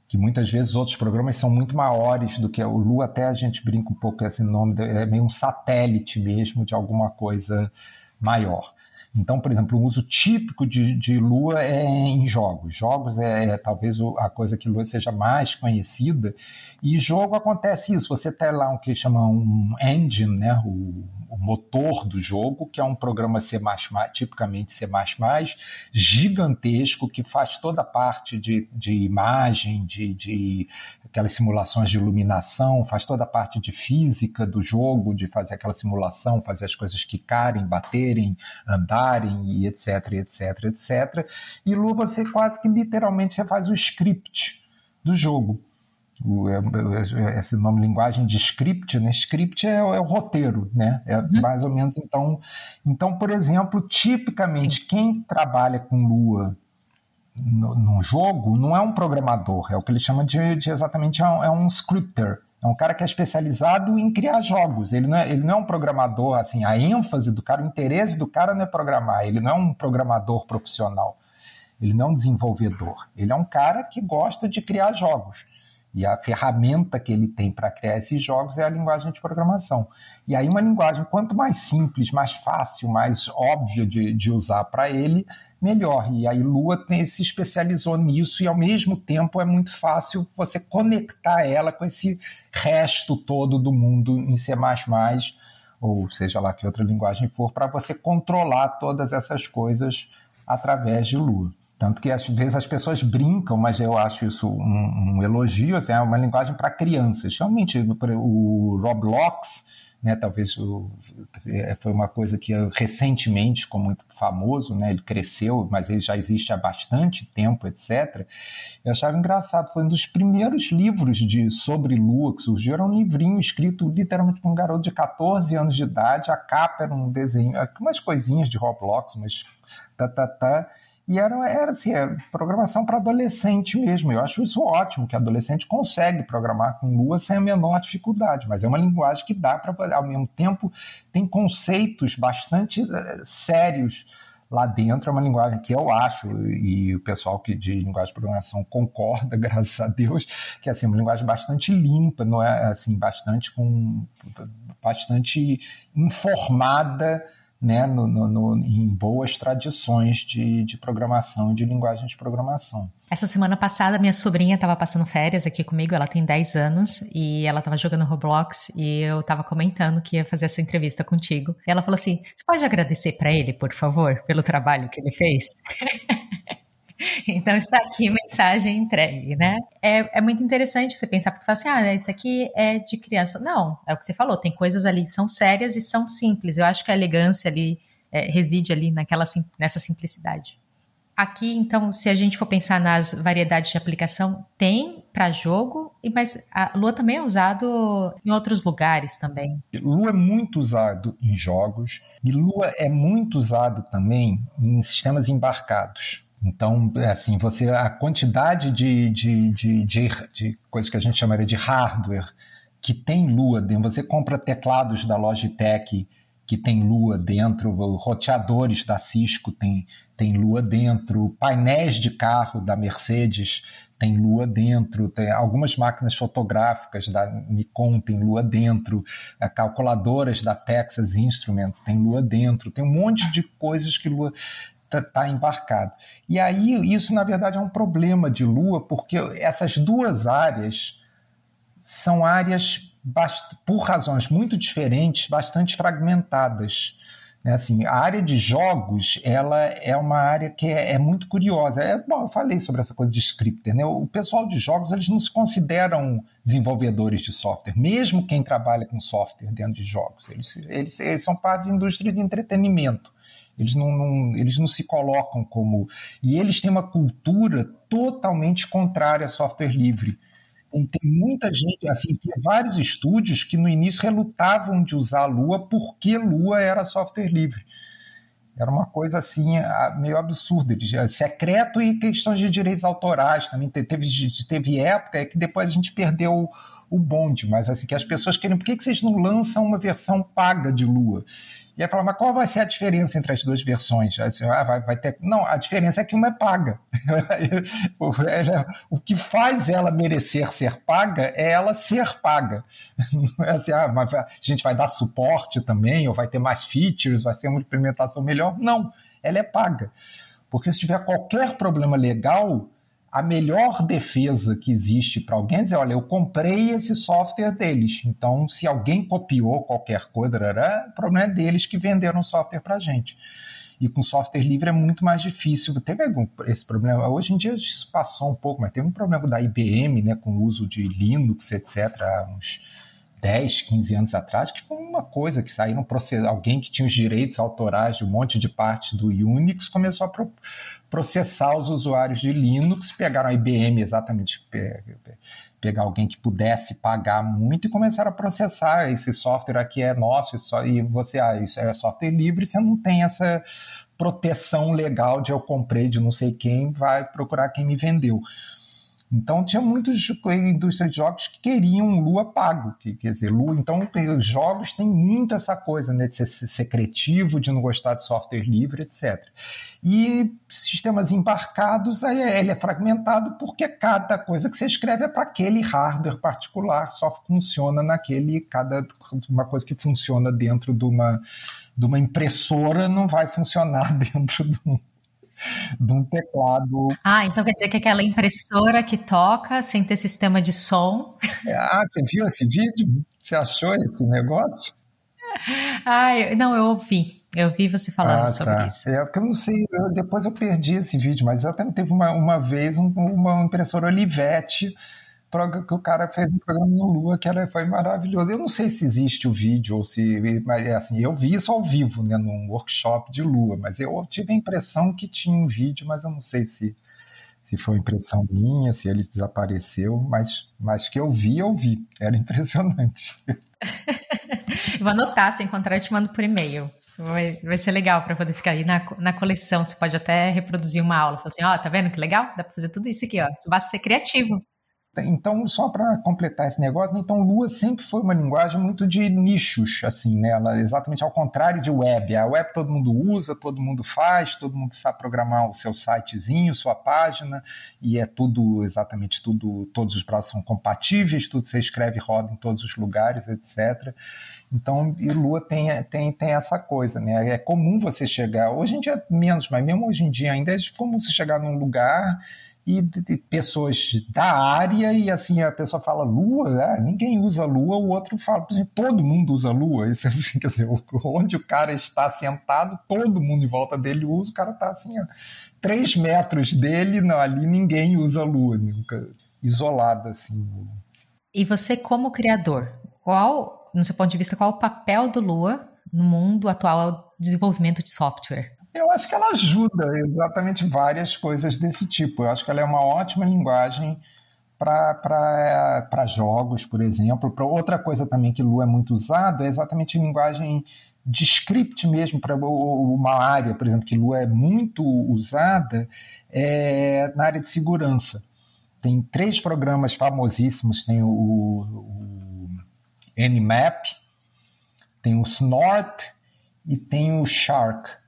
Que muitas vezes outros programas são muito maiores do que o Lu, até a gente brinca um pouco esse nome, é meio um satélite mesmo de alguma coisa maior. Então, por exemplo, o uso típico de, de Lua é em jogos. Jogos é, é talvez a coisa que Lua seja mais conhecida. E jogo acontece isso. Você tem lá um que chama um engine, né? O, o motor do jogo, que é um programa C++, tipicamente C++, gigantesco, que faz toda a parte de, de imagem, de, de aquelas simulações de iluminação, faz toda a parte de física do jogo, de fazer aquela simulação, fazer as coisas quicarem, baterem, e etc, etc, etc. E Lu você quase que literalmente você faz o script do jogo. O, é, é, esse nome linguagem de script, né? Script é, é o roteiro, né? É uhum. mais ou menos então. Então, por exemplo, tipicamente Sim. quem trabalha com Lua no, num jogo não é um programador, é o que ele chama de, de exatamente é um, é um, scripter. É um cara que é especializado em criar jogos. Ele não, é, ele não é um programador, assim, a ênfase do cara, o interesse do cara não é programar, ele não é um programador profissional. Ele não é um desenvolvedor. Ele é um cara que gosta de criar jogos. E a ferramenta que ele tem para criar esses jogos é a linguagem de programação. E aí, uma linguagem, quanto mais simples, mais fácil, mais óbvia de, de usar para ele, melhor. E aí, Lua tem, se especializou nisso, e ao mesmo tempo é muito fácil você conectar ela com esse resto todo do mundo em C, ou seja lá que outra linguagem for, para você controlar todas essas coisas através de Lua. Tanto que às vezes as pessoas brincam, mas eu acho isso um, um elogio, assim, é uma linguagem para crianças. Realmente, o Roblox, né, talvez o, é, foi uma coisa que recentemente ficou muito famoso, né, ele cresceu, mas ele já existe há bastante tempo, etc. Eu achava engraçado, foi um dos primeiros livros de sobre Lua que surgiu, era um livrinho escrito literalmente por um garoto de 14 anos de idade, a capa era um desenho, umas coisinhas de Roblox, mas tá, tá, tá, e era, era assim, é programação para adolescente mesmo. Eu acho isso ótimo, que adolescente consegue programar com Lua sem a menor dificuldade, mas é uma linguagem que dá para, ao mesmo tempo, tem conceitos bastante uh, sérios lá dentro é uma linguagem que eu acho, e o pessoal que de linguagem de programação concorda, graças a Deus, que é assim, uma linguagem bastante limpa, não é assim, bastante com bastante informada né, no, no, no, em boas tradições de, de programação e de linguagem de programação. Essa semana passada, minha sobrinha estava passando férias aqui comigo, ela tem 10 anos, e ela estava jogando Roblox, e eu estava comentando que ia fazer essa entrevista contigo. E ela falou assim: Você pode agradecer para ele, por favor, pelo trabalho que ele fez? Então está aqui mensagem entregue, né? É, é muito interessante você pensar, porque fala assim, ah, isso aqui é de criança. Não, é o que você falou, tem coisas ali que são sérias e são simples. Eu acho que a elegância ali é, reside ali naquela, nessa simplicidade. Aqui, então, se a gente for pensar nas variedades de aplicação, tem para jogo, mas a Lua também é usado em outros lugares também. Lua é muito usado em jogos e Lua é muito usado também em sistemas embarcados. Então, assim, você a quantidade de, de, de, de, de coisas que a gente chamaria de hardware que tem Lua dentro, você compra teclados da Logitech que tem Lua dentro, roteadores da Cisco tem, tem Lua dentro, painéis de carro da Mercedes tem Lua dentro, tem algumas máquinas fotográficas da Nikon tem Lua dentro, calculadoras da Texas Instruments tem Lua dentro, tem um monte de coisas que Lua está tá embarcado. E aí isso, na verdade, é um problema de Lua, porque essas duas áreas são áreas, por razões muito diferentes, bastante fragmentadas. Né? Assim, a área de jogos ela é uma área que é, é muito curiosa. É, bom, eu falei sobre essa coisa de scripter. Né? O pessoal de jogos eles não se consideram desenvolvedores de software, mesmo quem trabalha com software dentro de jogos. Eles, eles, eles são parte da indústria de entretenimento. Eles não, não, eles não se colocam como. E eles têm uma cultura totalmente contrária a software livre. Tem muita gente, assim, tem vários estúdios que no início relutavam de usar a Lua porque Lua era software livre. Era uma coisa assim, meio absurda. Secreto e questões de direitos autorais também. Teve, teve época que depois a gente perdeu o bonde, mas assim, que as pessoas querem, por que vocês não lançam uma versão paga de Lua? E aí fala, mas qual vai ser a diferença entre as duas versões? Ah, vai, vai ter... Não, a diferença é que uma é paga. o que faz ela merecer ser paga é ela ser paga. Não é assim, ah, mas a gente vai dar suporte também, ou vai ter mais features, vai ser uma implementação melhor. Não, ela é paga. Porque se tiver qualquer problema legal, a melhor defesa que existe para alguém é dizer, olha, eu comprei esse software deles, então se alguém copiou qualquer coisa, o problema é deles que venderam o software para a gente. E com software livre é muito mais difícil. Teve algum, esse problema, hoje em dia isso passou um pouco, mas teve um problema da IBM, né, com o uso de Linux, etc., uns 10, 15 anos atrás, que foi uma coisa que saíram alguém que tinha os direitos autorais de um monte de parte do Unix começou a pro, processar os usuários de Linux, pegaram a IBM exatamente pegar alguém que pudesse pagar muito e começaram a processar esse software aqui é nosso e você ah, isso é software livre, você não tem essa proteção legal de eu comprei de não sei quem, vai procurar quem me vendeu. Então tinha muitos indústria de jogos que queriam Lua pago, que, quer dizer, Lua. Então os jogos têm muito essa coisa né, de ser secretivo, de não gostar de software livre, etc. E sistemas embarcados, aí ele é fragmentado porque cada coisa que você escreve é para aquele hardware particular, só funciona naquele cada uma coisa que funciona dentro de uma de uma impressora não vai funcionar dentro de um de um teclado. Ah, então quer dizer que aquela impressora que toca sem ter sistema de som. Ah, você viu esse vídeo? Você achou esse negócio? Ah, eu, não, eu ouvi. Eu vi você falando ah, sobre tá. isso. É, porque eu não sei, eu, depois eu perdi esse vídeo, mas até teve uma, uma vez um, uma impressora Olivetti que o cara fez um programa no Lua que era, foi maravilhoso. Eu não sei se existe o vídeo ou se. Mas é assim, eu vi isso ao vivo, né, num workshop de Lua, mas eu tive a impressão que tinha um vídeo, mas eu não sei se, se foi impressão minha, se ele desapareceu, mas, mas que eu vi, eu vi. Era impressionante. Vou anotar, se encontrar, eu te mando por e-mail. Vai, vai ser legal para poder ficar aí na, na coleção. Você pode até reproduzir uma aula. Falar assim, ó, oh, tá vendo que legal? Dá para fazer tudo isso aqui, ó. Basta ser criativo. Então, só para completar esse negócio, então Lua sempre foi uma linguagem muito de nichos, assim, né? Ela, exatamente ao contrário de web. A web todo mundo usa, todo mundo faz, todo mundo sabe programar o seu sitezinho, sua página, e é tudo, exatamente tudo, todos os browsers são compatíveis, tudo você escreve roda em todos os lugares, etc. Então, e Lua tem, tem, tem essa coisa, né? É comum você chegar, hoje em dia menos, mas mesmo hoje em dia ainda é comum você chegar num lugar e de pessoas da área e assim a pessoa fala lua, né? ninguém usa lua, o outro fala, todo mundo usa lua, isso assim, quer dizer, onde o cara está sentado, todo mundo em volta dele usa, o cara está assim, ó, três metros dele, não, ali ninguém usa lua, nunca isolado assim. E você como criador, qual, no seu ponto de vista, qual o papel do Lua no mundo atual desenvolvimento de software? Eu acho que ela ajuda exatamente várias coisas desse tipo. Eu acho que ela é uma ótima linguagem para jogos, por exemplo. Para outra coisa também que Lua é muito usado é exatamente linguagem de script mesmo para uma área, por exemplo, que Lua é muito usada é na área de segurança. Tem três programas famosíssimos, tem o, o Nmap, tem o Snort e tem o Shark.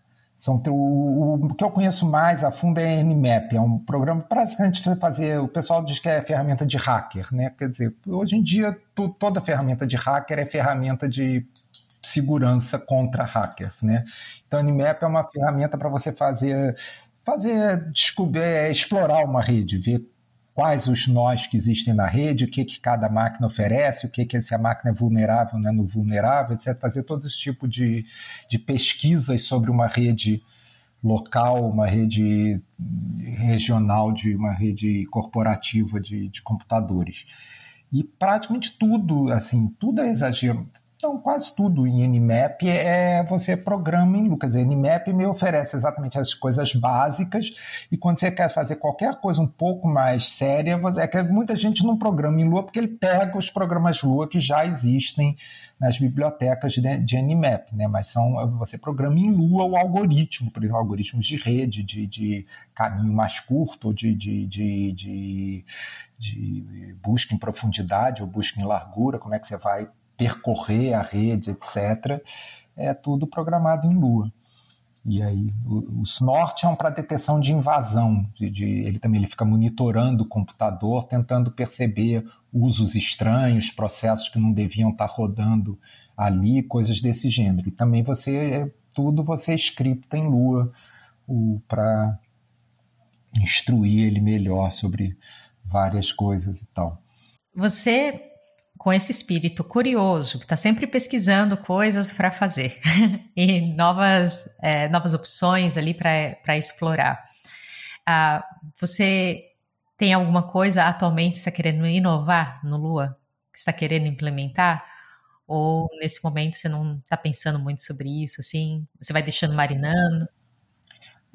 São, o, o, que eu conheço mais a fundo é Nmap, é um programa basicamente você fazer. O pessoal diz que é ferramenta de hacker, né? Quer dizer, hoje em dia tu, toda ferramenta de hacker é ferramenta de segurança contra hackers, né? Então, Nmap é uma ferramenta para você fazer fazer descobrir, é, explorar uma rede, ver quais os nós que existem na rede, o que, que cada máquina oferece, o que, que se a máquina é vulnerável, não é no vulnerável, etc. Fazer todo esse tipo de, de pesquisas sobre uma rede local, uma rede regional, de uma rede corporativa de, de computadores. E praticamente tudo, assim, tudo é exagero. Então, quase tudo em Nmap é você programa em Lucas. Nmap me oferece exatamente as coisas básicas e quando você quer fazer qualquer coisa um pouco mais séria, é que muita gente não programa em Lua porque ele pega os programas Lua que já existem nas bibliotecas de, de Nmap, né? Mas são você programa em Lua o algoritmo, por exemplo, algoritmos de rede, de, de caminho mais curto, de, de, de, de, de busca em profundidade ou busca em largura, como é que você vai percorrer a rede, etc., é tudo programado em Lua. E aí, o, Snort é um para detecção de invasão. De, de, ele também ele fica monitorando o computador, tentando perceber usos estranhos, processos que não deviam estar rodando ali, coisas desse gênero. E também você é, tudo você scripta em Lua para instruir ele melhor sobre várias coisas e tal. Você com esse espírito curioso, que está sempre pesquisando coisas para fazer e novas, é, novas opções ali para explorar. Ah, você tem alguma coisa atualmente que está querendo inovar no Lua? Que está querendo implementar? Ou nesse momento você não está pensando muito sobre isso, assim? Você vai deixando marinando?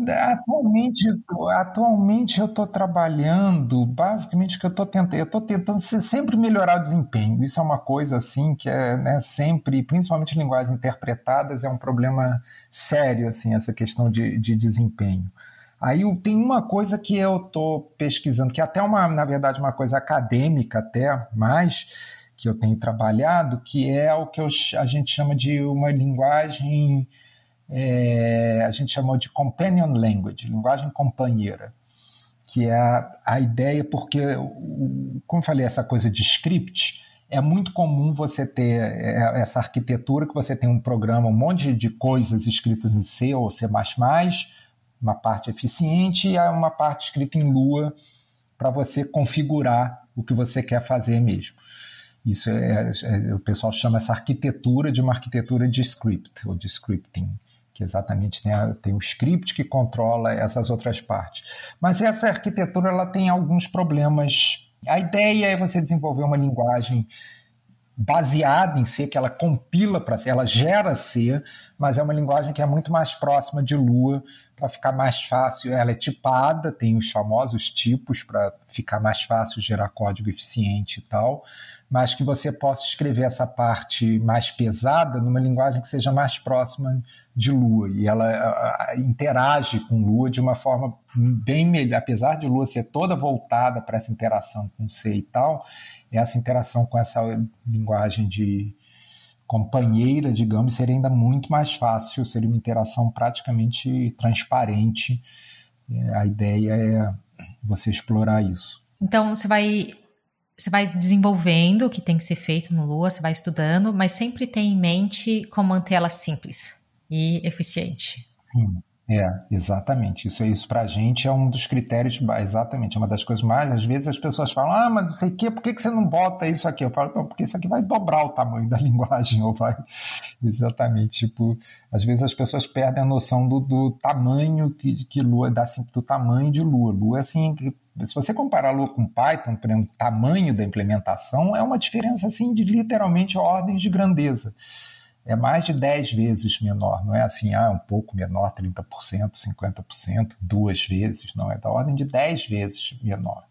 Atualmente, atualmente eu estou trabalhando, basicamente que eu estou tentando, eu estou tentando sempre melhorar o desempenho. Isso é uma coisa assim que é né, sempre, principalmente linguagens interpretadas, é um problema sério assim essa questão de, de desempenho. Aí tem uma coisa que eu estou pesquisando, que é até uma, na verdade, uma coisa acadêmica até mais que eu tenho trabalhado, que é o que eu, a gente chama de uma linguagem é, a gente chamou de companion language, linguagem companheira, que é a, a ideia, porque, como eu falei, essa coisa de script, é muito comum você ter é, essa arquitetura que você tem um programa, um monte de coisas escritas em C ou C++, uma parte eficiente e uma parte escrita em Lua para você configurar o que você quer fazer mesmo. Isso é, é, o pessoal chama essa arquitetura de uma arquitetura de script ou de scripting que exatamente tem, a, tem o script que controla essas outras partes. Mas essa arquitetura ela tem alguns problemas. A ideia é você desenvolver uma linguagem baseada em C, que ela compila para C, ela gera C, mas é uma linguagem que é muito mais próxima de Lua, para ficar mais fácil. Ela é tipada, tem os famosos tipos para ficar mais fácil gerar código eficiente e tal, mas que você possa escrever essa parte mais pesada numa linguagem que seja mais próxima de Lua. E ela a, a, interage com Lua de uma forma bem melhor. Apesar de Lua ser toda voltada para essa interação com C e tal, essa interação com essa linguagem de companheira, digamos, seria ainda muito mais fácil, seria uma interação praticamente transparente. É, a ideia é você explorar isso. Então, você vai você vai desenvolvendo o que tem que ser feito no Lua, você vai estudando, mas sempre tem em mente como manter ela simples e eficiente. Sim. É, exatamente. Isso, isso para a gente é um dos critérios, exatamente, é uma das coisas mais. Às vezes as pessoas falam, ah, mas não sei o quê, por que, que você não bota isso aqui? Eu falo, porque isso aqui vai dobrar o tamanho da linguagem, ou vai. Exatamente. Tipo, às vezes as pessoas perdem a noção do, do tamanho que, que Lua dá, assim, do tamanho de Lua. Lua, é assim, se você comparar Lua com Python, por exemplo, o tamanho da implementação é uma diferença assim de literalmente ordens de grandeza é mais de 10 vezes menor, não é assim, ah, um pouco menor, 30%, 50%, duas vezes, não, é da ordem de 10 vezes menor.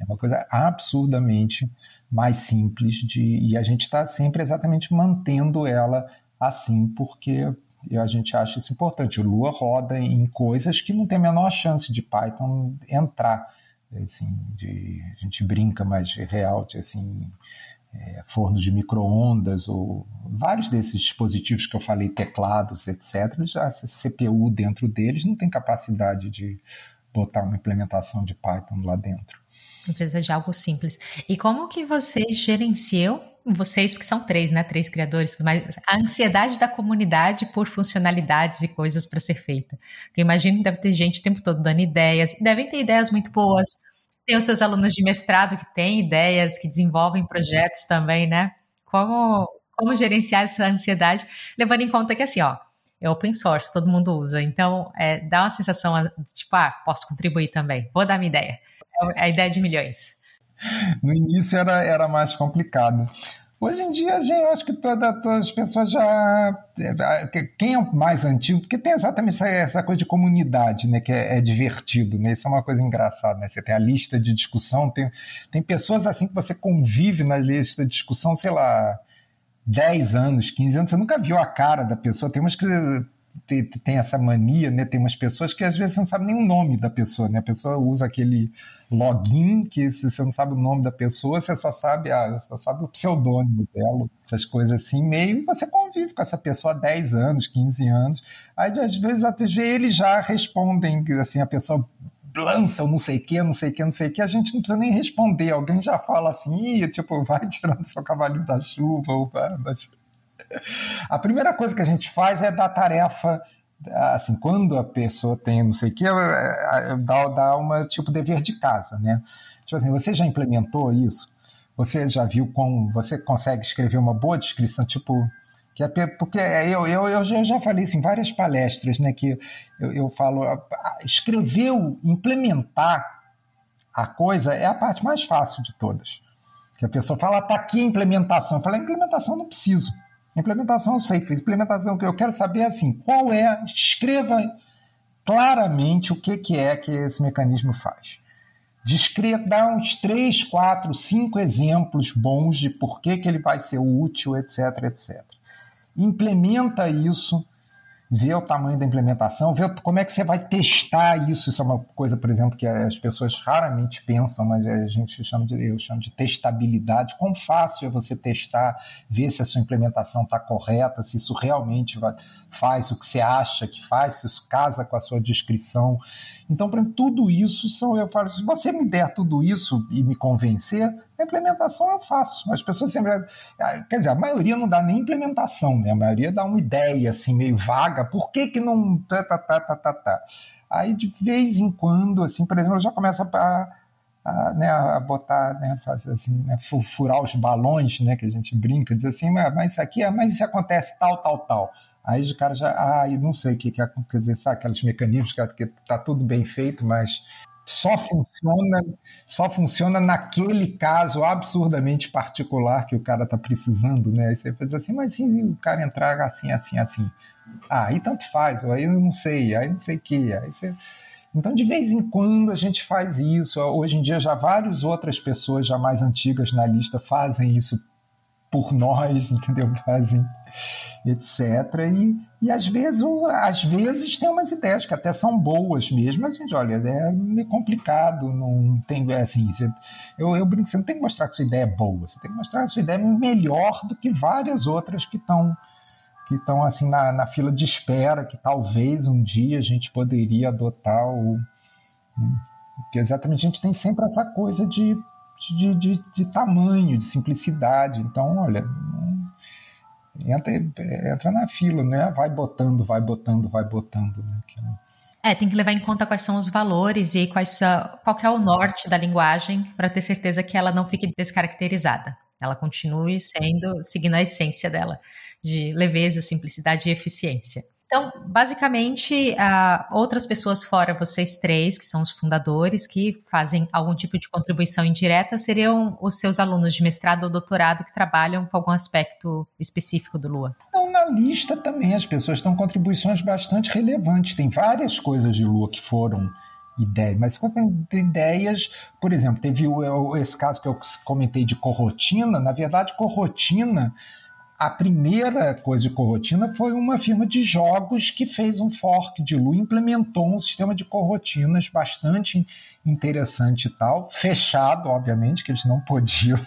É uma coisa absurdamente mais simples de, e a gente está sempre exatamente mantendo ela assim, porque a gente acha isso importante. O Lua roda em coisas que não tem a menor chance de Python entrar. Assim, de, a gente brinca mais de, assim, é, forno de microondas ou vários desses dispositivos que eu falei, teclados, etc., já a CPU dentro deles não tem capacidade de botar uma implementação de Python lá dentro. Precisa de algo simples. E como que vocês gerenciam, vocês, porque são três, né? Três criadores, mas a ansiedade da comunidade por funcionalidades e coisas para ser feita. Eu imagino que deve ter gente o tempo todo dando ideias, devem ter ideias muito boas, tem os seus alunos de mestrado que têm ideias, que desenvolvem projetos também, né? Como, como gerenciar essa ansiedade, levando em conta que assim, ó, é open source, todo mundo usa. Então, é, dá uma sensação de tipo, ah, posso contribuir também, vou dar minha ideia. É a ideia de milhões. No início era, era mais complicado. Hoje em dia, gente, eu acho que toda, todas as pessoas já. Quem é mais antigo, porque tem exatamente essa, essa coisa de comunidade, né? Que é, é, divertido, né? Isso é uma coisa engraçada, né? Você tem a lista de discussão, tem, tem pessoas assim que você convive na lista de discussão, sei lá, 10 anos, 15 anos, você nunca viu a cara da pessoa. Tem umas que tem, essa mania, né? Tem umas pessoas que às vezes você não sabe nem o nome da pessoa, né? A pessoa usa aquele login que se você não sabe o nome da pessoa, você só sabe, ah, só sabe o pseudônimo dela, essas coisas assim, meio você convive com essa pessoa há 10 anos, 15 anos. Aí às vezes até eles já respondem, assim, a pessoa lança não sei o que, não sei o que, não sei o que, a gente não precisa nem responder. Alguém já fala assim, tipo, vai tirando seu cavalinho da chuva, ou vai, mas a primeira coisa que a gente faz é dar tarefa assim, quando a pessoa tem não sei o que, dá, dá uma tipo dever de casa, né? Tipo assim, você já implementou isso? Você já viu como você consegue escrever uma boa descrição, tipo que é porque eu, eu, eu já falei isso em várias palestras, né? Que eu, eu falo, escrever, implementar a coisa é a parte mais fácil de todas. Que a pessoa fala, tá aqui a implementação. Eu falo, a implementação não preciso. Implementação eu sei, fiz implementação que eu quero saber assim, qual é, escreva claramente o que, que é que esse mecanismo faz. Descreva, dá uns três, quatro, cinco exemplos bons de por que, que ele vai ser útil, etc, etc. Implementa isso ver o tamanho da implementação, ver como é que você vai testar isso. Isso é uma coisa, por exemplo, que as pessoas raramente pensam, mas a gente chama de, eu chamo de testabilidade. Quão fácil é você testar, ver se a sua implementação está correta, se isso realmente vai, faz o que você acha que faz, se isso casa com a sua descrição. Então, para tudo isso são, eu falo, se você me der tudo isso e me convencer, a implementação eu faço. As pessoas sempre. Quer dizer, a maioria não dá nem implementação, né? A maioria dá uma ideia assim, meio vaga. Por que, que não. Tá, tá, tá, tá, tá, tá. Aí, de vez em quando, assim, por exemplo, eu já começo a, a, né, a botar, né, fazer assim, né, furar os balões, né, que a gente brinca, dizer assim, mas, mas isso aqui, mas isso acontece tal, tal, tal. Aí o cara já, ah, não sei o que, que quer dizer, sabe, aqueles mecanismos que, que tá tudo bem feito, mas só funciona, só funciona naquele caso absurdamente particular que o cara está precisando, né? Aí você faz assim, mas se o cara entrar assim, assim, assim, ah, aí tanto faz, aí eu não sei, aí não sei o que, aí você Então, de vez em quando a gente faz isso. Hoje em dia, já várias outras pessoas já mais antigas na lista fazem isso por nós, entendeu? Fazem, etc. E, e às vezes, às vezes tem umas ideias que até são boas mesmo, mas, gente, olha, é meio complicado, não tem, é assim, você, eu, eu brinco, você não tem que mostrar que sua ideia é boa, você tem que mostrar que sua ideia é melhor do que várias outras que estão que estão assim na, na fila de espera, que talvez um dia a gente poderia adotar o. Porque exatamente a gente tem sempre essa coisa de, de, de, de tamanho, de simplicidade. Então, olha, entra, entra na fila, né? Vai botando, vai botando, vai botando. Né? É, tem que levar em conta quais são os valores e quais são, qual é o norte da linguagem para ter certeza que ela não fique descaracterizada. Ela continue sendo, seguindo a essência dela, de leveza, simplicidade e eficiência. Então, basicamente, uh, outras pessoas fora vocês três, que são os fundadores, que fazem algum tipo de contribuição indireta, seriam os seus alunos de mestrado ou doutorado que trabalham com algum aspecto específico do Lua? Não, na lista também as pessoas dão contribuições bastante relevantes. Tem várias coisas de Lua que foram ideias, mas quando ideias, por exemplo, teve esse caso que eu comentei de corrotina, na verdade, corrotina a primeira coisa de corrotina foi uma firma de jogos que fez um fork de Lu, implementou um sistema de corrotinas bastante interessante e tal, fechado, obviamente, que eles não podiam.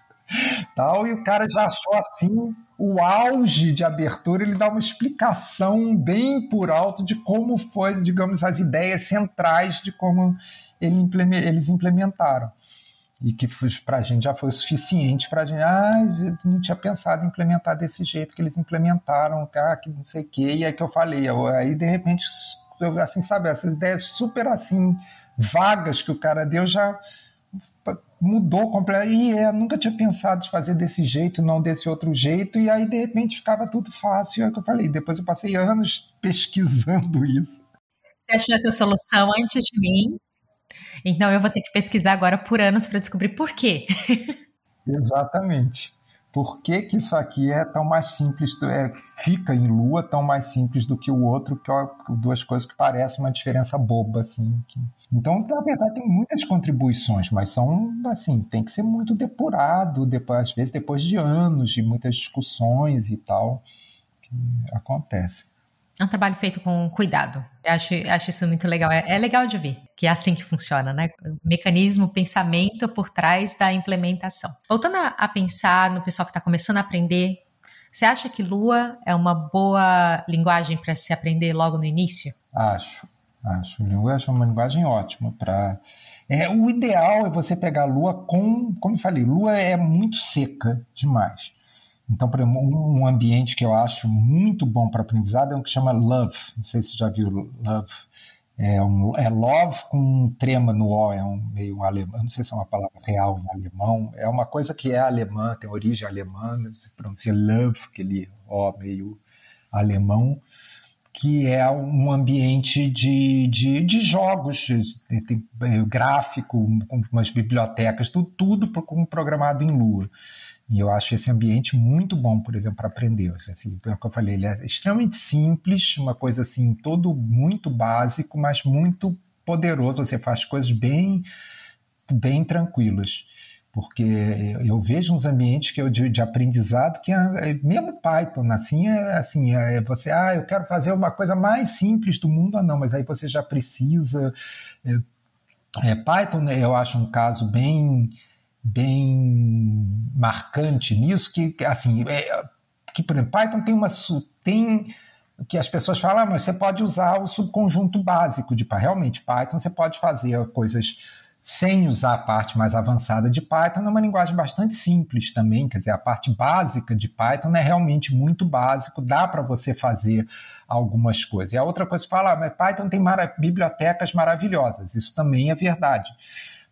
tal, e o cara já achou assim o auge de abertura, ele dá uma explicação bem por alto de como foi, digamos, as ideias centrais de como ele eles implementaram e que para a gente já foi o suficiente para a gente, ah, não tinha pensado em implementar desse jeito que eles implementaram, ah, que não sei o quê, e aí que eu falei, aí de repente, assim, sabe, essas ideias super assim, vagas que o cara deu já mudou completamente, e é, nunca tinha pensado de fazer desse jeito, não desse outro jeito, e aí de repente ficava tudo fácil, é o que eu falei, depois eu passei anos pesquisando isso. Você achou essa solução antes de mim, então eu vou ter que pesquisar agora por anos para descobrir por quê. Exatamente. Por que, que isso aqui é tão mais simples, é, fica em Lua tão mais simples do que o outro, que é duas coisas que parecem uma diferença boba, assim. Então, na verdade, tem muitas contribuições, mas são, assim, tem que ser muito depurado, depois, às vezes depois de anos, de muitas discussões e tal, que acontece. É um trabalho feito com cuidado. Eu acho, acho isso muito legal. É, é, legal de ver que é assim que funciona, né? Mecanismo, pensamento por trás da implementação. Voltando a, a pensar no pessoal que está começando a aprender, você acha que Lua é uma boa linguagem para se aprender logo no início? Acho, acho. Lua é uma linguagem ótima para. É, o ideal é você pegar a Lua com, como eu falei, Lua é muito seca demais. Então, um ambiente que eu acho muito bom para aprendizado é um que chama Love. Não sei se você já viu Love. É, um, é Love com um trema no O, é um meio alemão, não sei se é uma palavra real em alemão. É uma coisa que é alemã, tem origem alemã, se pronuncia Love, aquele O meio alemão, que é um ambiente de, de, de jogos, de, de gráfico, umas bibliotecas, tudo, tudo programado em Lua. E eu acho esse ambiente muito bom, por exemplo, para aprender. Assim, como eu falei, ele é extremamente simples, uma coisa assim, todo muito básico, mas muito poderoso. Você faz coisas bem, bem tranquilas. Porque eu vejo uns ambientes que eu, de, de aprendizado que é, é, mesmo Python, assim, é, assim, é você, ah, eu quero fazer uma coisa mais simples do mundo, ah, não, mas aí você já precisa. É, é Python, eu acho um caso bem bem marcante nisso, que assim, é, que por exemplo, Python tem uma tem que as pessoas falam, ah, mas você pode usar o subconjunto básico de Python. Realmente, Python você pode fazer coisas sem usar a parte mais avançada de Python, é uma linguagem bastante simples também, quer dizer, a parte básica de Python é realmente muito básico, dá para você fazer algumas coisas. E a outra coisa que fala, ah, mas Python tem mara bibliotecas maravilhosas, isso também é verdade.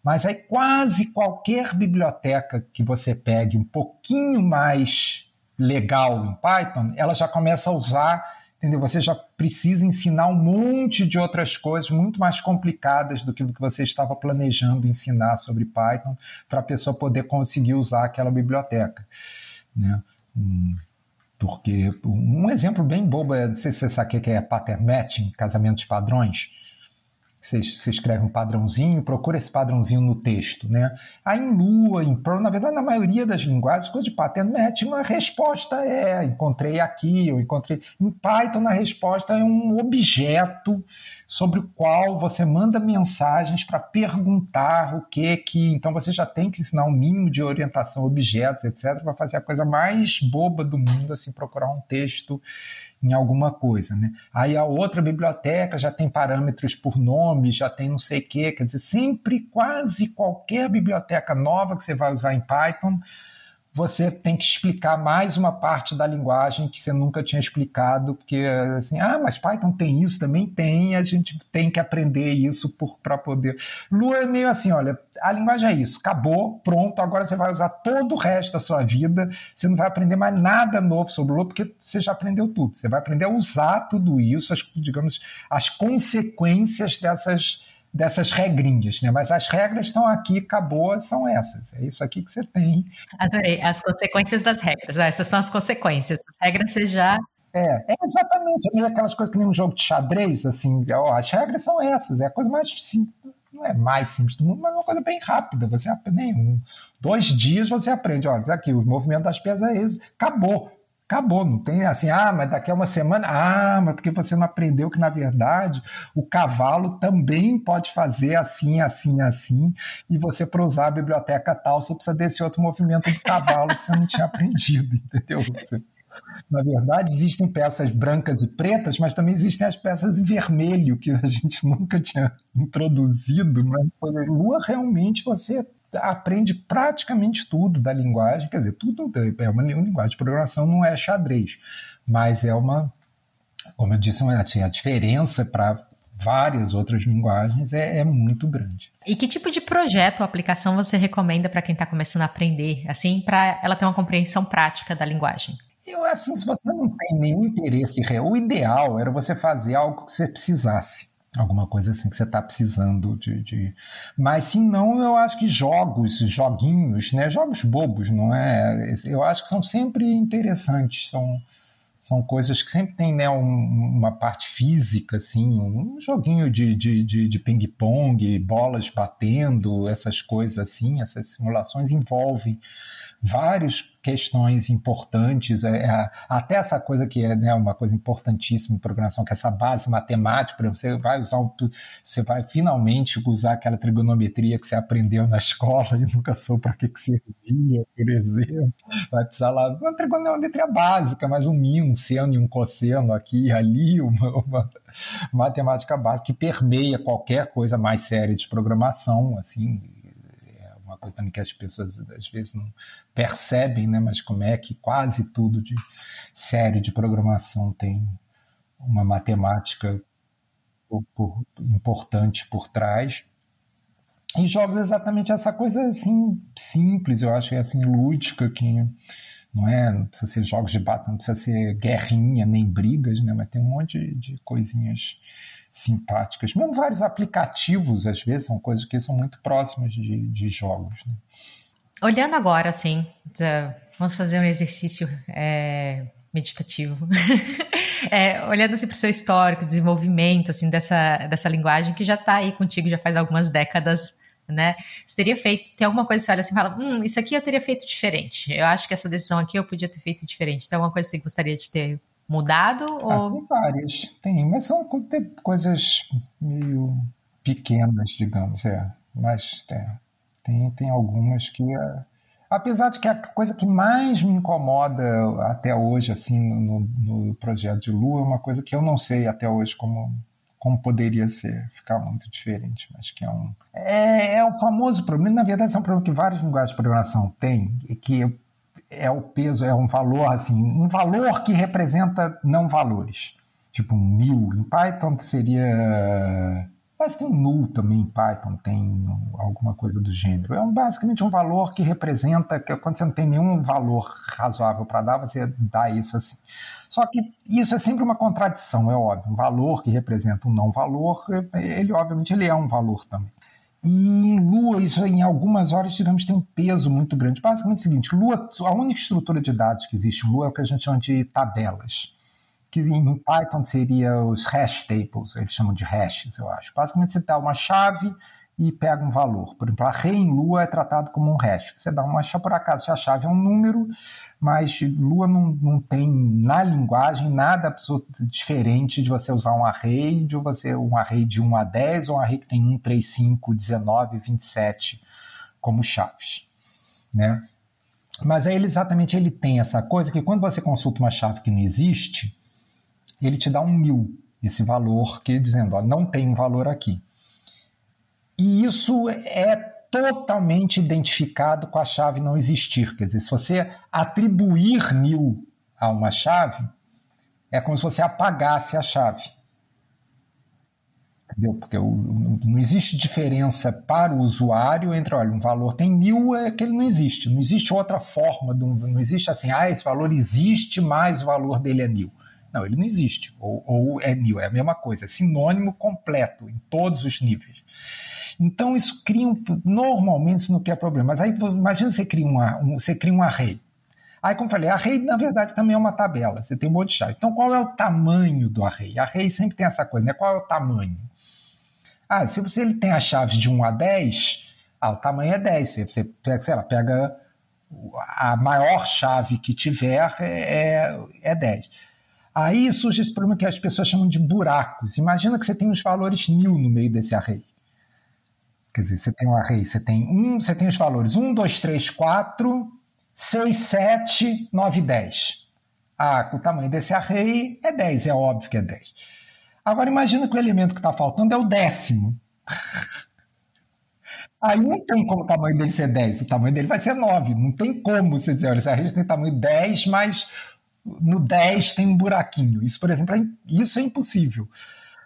Mas aí quase qualquer biblioteca que você pegue um pouquinho mais legal em Python, ela já começa a usar, entendeu? Você já precisa ensinar um monte de outras coisas muito mais complicadas do que o que você estava planejando ensinar sobre Python para a pessoa poder conseguir usar aquela biblioteca, né? Hum, porque um exemplo bem bobo, é, não sei se você sabe o que é pattern matching, casamento de padrões. Você, escreve um padrãozinho, procura esse padrãozinho no texto, né? Aí em Lua, em Perl, na verdade, na maioria das linguagens, coisa de pattern match, uma resposta é encontrei aqui, eu encontrei. Em Python, a resposta é um objeto sobre o qual você manda mensagens para perguntar o que que. Então você já tem que ensinar um mínimo de orientação, objetos, etc., para fazer a coisa mais boba do mundo, assim, procurar um texto em alguma coisa, né? Aí a outra biblioteca já tem parâmetros por nome, já tem não sei o quê, quer dizer, sempre quase qualquer biblioteca nova que você vai usar em Python você tem que explicar mais uma parte da linguagem que você nunca tinha explicado, porque assim, ah, mas Python tem isso, também tem, a gente tem que aprender isso para poder. Lua é meio assim, olha, a linguagem é isso, acabou, pronto, agora você vai usar todo o resto da sua vida, você não vai aprender mais nada novo sobre Lua, porque você já aprendeu tudo. Você vai aprender a usar tudo isso, as, digamos, as consequências dessas dessas regrinhas, né? Mas as regras estão aqui, acabou, são essas. É isso aqui que você tem. Adorei. As consequências das regras. Ah, essas são as consequências. As regras você já. É, é exatamente. É aquelas coisas que nem um jogo de xadrez, assim, ó, as regras são essas. É a coisa mais simples. Não é mais simples do mundo, mas é uma coisa bem rápida. Você aprende, um, dois dias você aprende. Olha, aqui, o movimento das peças é esse. Acabou. Acabou, não tem assim, ah, mas daqui a uma semana, ah, mas porque você não aprendeu que, na verdade, o cavalo também pode fazer assim, assim, assim, e você, para usar a biblioteca tal, você precisa desse outro movimento do cavalo que você não tinha aprendido, entendeu? Você, na verdade, existem peças brancas e pretas, mas também existem as peças em vermelho, que a gente nunca tinha introduzido, mas Lua realmente você aprende praticamente tudo da linguagem, quer dizer, tudo é uma, uma linguagem de programação, não é xadrez, mas é uma, como eu disse, assim, a diferença para várias outras linguagens é, é, muito grande. E que tipo de projeto ou aplicação você recomenda para quem está começando a aprender, assim, para ela ter uma compreensão prática da linguagem? Eu, assim, se você não tem nenhum interesse real, o ideal era você fazer algo que você precisasse alguma coisa assim que você está precisando de, de, Mas se não, eu acho que jogos, joguinhos, né? Jogos bobos, não é? Eu acho que são sempre interessantes, são, são coisas que sempre tem né, um, uma parte física, assim, um joguinho de, de, de, de ping-pong, bolas batendo, essas coisas assim, essas simulações envolvem várias questões importantes, é, é, até essa coisa que é né, uma coisa importantíssima em programação, que é essa base matemática, você vai usar, você vai finalmente usar aquela trigonometria que você aprendeu na escola e nunca soube para que, que servia, por exemplo. Vai precisar lá uma trigonometria básica, mas um min, um seno e um cosseno aqui e ali, uma, uma matemática básica que permeia qualquer coisa mais séria de programação, assim, coisa também que as pessoas às vezes não percebem, né? Mas como é que quase tudo de série de programação tem uma matemática por, por, importante por trás. E jogos exatamente essa coisa assim simples, eu acho é assim lúdica que não é, não precisa ser jogos de batalha, não precisa ser guerrinha nem brigas, né? Mas tem um monte de coisinhas simpáticas. Mesmo vários aplicativos, às vezes, são coisas que são muito próximas de, de jogos. Né? Olhando agora, assim, vamos fazer um exercício é, meditativo. é, olhando assim para o seu histórico, desenvolvimento assim dessa, dessa linguagem que já está aí contigo já faz algumas décadas, né? Você teria feito, tem alguma coisa que você olha assim e fala, hum, isso aqui eu teria feito diferente. Eu acho que essa decisão aqui eu podia ter feito diferente. Tem alguma coisa que você gostaria de ter mudado? Ah, ou... Tem várias, tem, mas são coisas meio pequenas, digamos, é. Mas é, tem, tem algumas que. É... Apesar de que a coisa que mais me incomoda até hoje, assim, no, no projeto de Lua, é uma coisa que eu não sei até hoje como, como poderia ser, ficar muito diferente, mas que é um. É, é o famoso problema, na verdade, é um problema que várias linguagens de programação têm, e que é o peso, é um valor assim, um valor que representa não valores. Tipo um mil em Python seria. Mas tem um null também em Python, tem alguma coisa do gênero. É um, basicamente um valor que representa que quando você não tem nenhum valor razoável para dar, você dá isso assim. Só que isso é sempre uma contradição, é óbvio. Um valor que representa um não valor, ele obviamente ele é um valor também. E Lua, isso em algumas horas, digamos, tem um peso muito grande. Basicamente é o seguinte: Lua, a única estrutura de dados que existe em Lua é o que a gente chama de tabelas. Que em Python seria os hash tables, eles chamam de hashes, eu acho. Basicamente você dá uma chave e pega um valor. Por exemplo, array em Lua é tratado como um hash. Você dá uma chave, por acaso, a chave é um número, mas Lua não, não tem na linguagem nada diferente de você usar um array, de você um array de 1 a 10 ou um array que tem 1, 3, 5, 19, 27 como chaves. Né? Mas aí ele, exatamente ele tem essa coisa que quando você consulta uma chave que não existe, ele te dá um mil, esse valor que dizendo, ó, não tem um valor aqui. E isso é totalmente identificado com a chave não existir. Quer dizer, se você atribuir nil a uma chave, é como se você apagasse a chave. Entendeu? Porque não existe diferença para o usuário entre, olha, um valor tem mil, é que ele não existe. Não existe outra forma, não existe assim, ah, esse valor existe, mas o valor dele é mil. Não, ele não existe. Ou, ou é mil, é a mesma coisa, é sinônimo completo em todos os níveis. Então, isso cria um, normalmente isso não quer problema. Mas aí, imagina você cria, uma, um, você cria um array. Aí, como eu falei, array, na verdade, também é uma tabela. Você tem um monte de chave. Então, qual é o tamanho do array? Array sempre tem essa coisa, né? Qual é o tamanho? Ah, se você ele tem a chave de 1 a 10, ah, o tamanho é 10. Você pega, sei lá, pega a maior chave que tiver é, é 10. Aí surge esse problema que as pessoas chamam de buracos. Imagina que você tem os valores mil no meio desse array. Quer dizer, você tem um array, você tem um, você tem os valores 1, 2, 3, 4, 6, 7, 9, 10. Ah, o tamanho desse array é 10, é óbvio que é 10. Agora imagina que o elemento que está faltando é o décimo. Aí não tem como o tamanho dele ser 10, o tamanho dele vai ser 9. Não tem como você dizer, olha, esse array tem tamanho 10, mas no 10 tem um buraquinho. Isso, por exemplo, é, isso é impossível.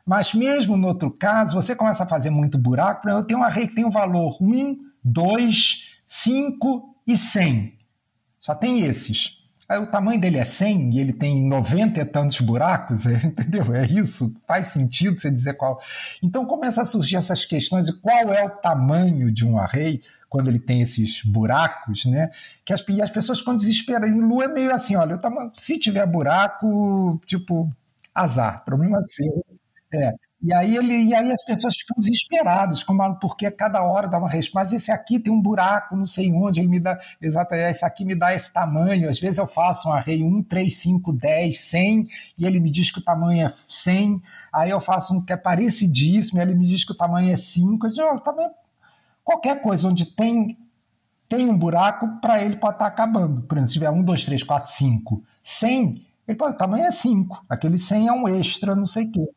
Mas mesmo no outro caso, você começa a fazer muito buraco. Eu tenho um array que tem o um valor 1, 2, 5 e 100. Só tem esses. Aí o tamanho dele é 100 e ele tem 90 e tantos buracos, entendeu? É isso? Faz sentido você dizer qual. Então começa a surgir essas questões de qual é o tamanho de um array quando ele tem esses buracos, né? Que as, e as pessoas ficam desesperadas. Em Lua é meio assim, olha, tamanho, se tiver buraco, tipo, azar, problema seu. É. E aí, ele, e aí as pessoas ficam desesperadas, como, porque cada hora dá uma resposta. Mas esse aqui tem um buraco, não sei onde, ele me dá. Exato, esse aqui me dá esse tamanho. Às vezes eu faço um array 1, 3, 5, 10, 100, e ele me diz que o tamanho é 100. Aí eu faço um que é parecidíssimo, e ele me diz que o tamanho é 5. Eu digo, oh, tamanho... Qualquer coisa onde tem, tem um buraco, para ele pode estar tá acabando. Por exemplo, se tiver 1, 2, 3, 4, 5, 100, ele pode, o tamanho é 5. Aquele 100 é um extra, não sei o quê.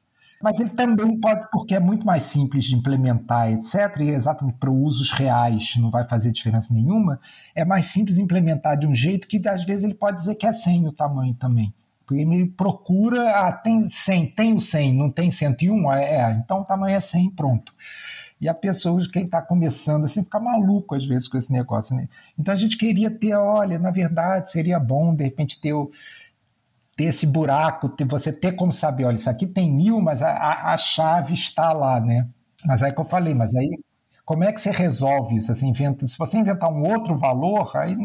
Mas ele também pode, porque é muito mais simples de implementar, etc., e exatamente para usos reais não vai fazer diferença nenhuma, é mais simples implementar de um jeito que às vezes ele pode dizer que é 100 o tamanho também. Porque ele procura, ah, tem 100, tem o 100, não tem 101? É, é, então o tamanho é 100, pronto. E a pessoa, quem está começando assim, fica maluco às vezes com esse negócio. Né? Então a gente queria ter, olha, na verdade seria bom de repente ter o ter esse buraco, ter, você ter como saber, olha, isso aqui tem mil, mas a, a, chave está lá, né? Mas aí que eu falei, mas aí como é que você resolve isso? Assim, inventa, se você inventar um outro valor, aí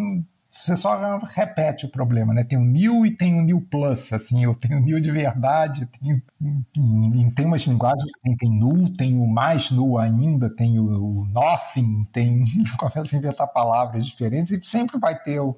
você só repete o problema, né? Tem o new e tem o new plus, assim, eu tenho o new de verdade, tem, tem umas linguagens que tem, tem null, tem o mais null ainda, tem o, o nothing, tem, começa a inventar palavras diferentes e sempre vai ter o,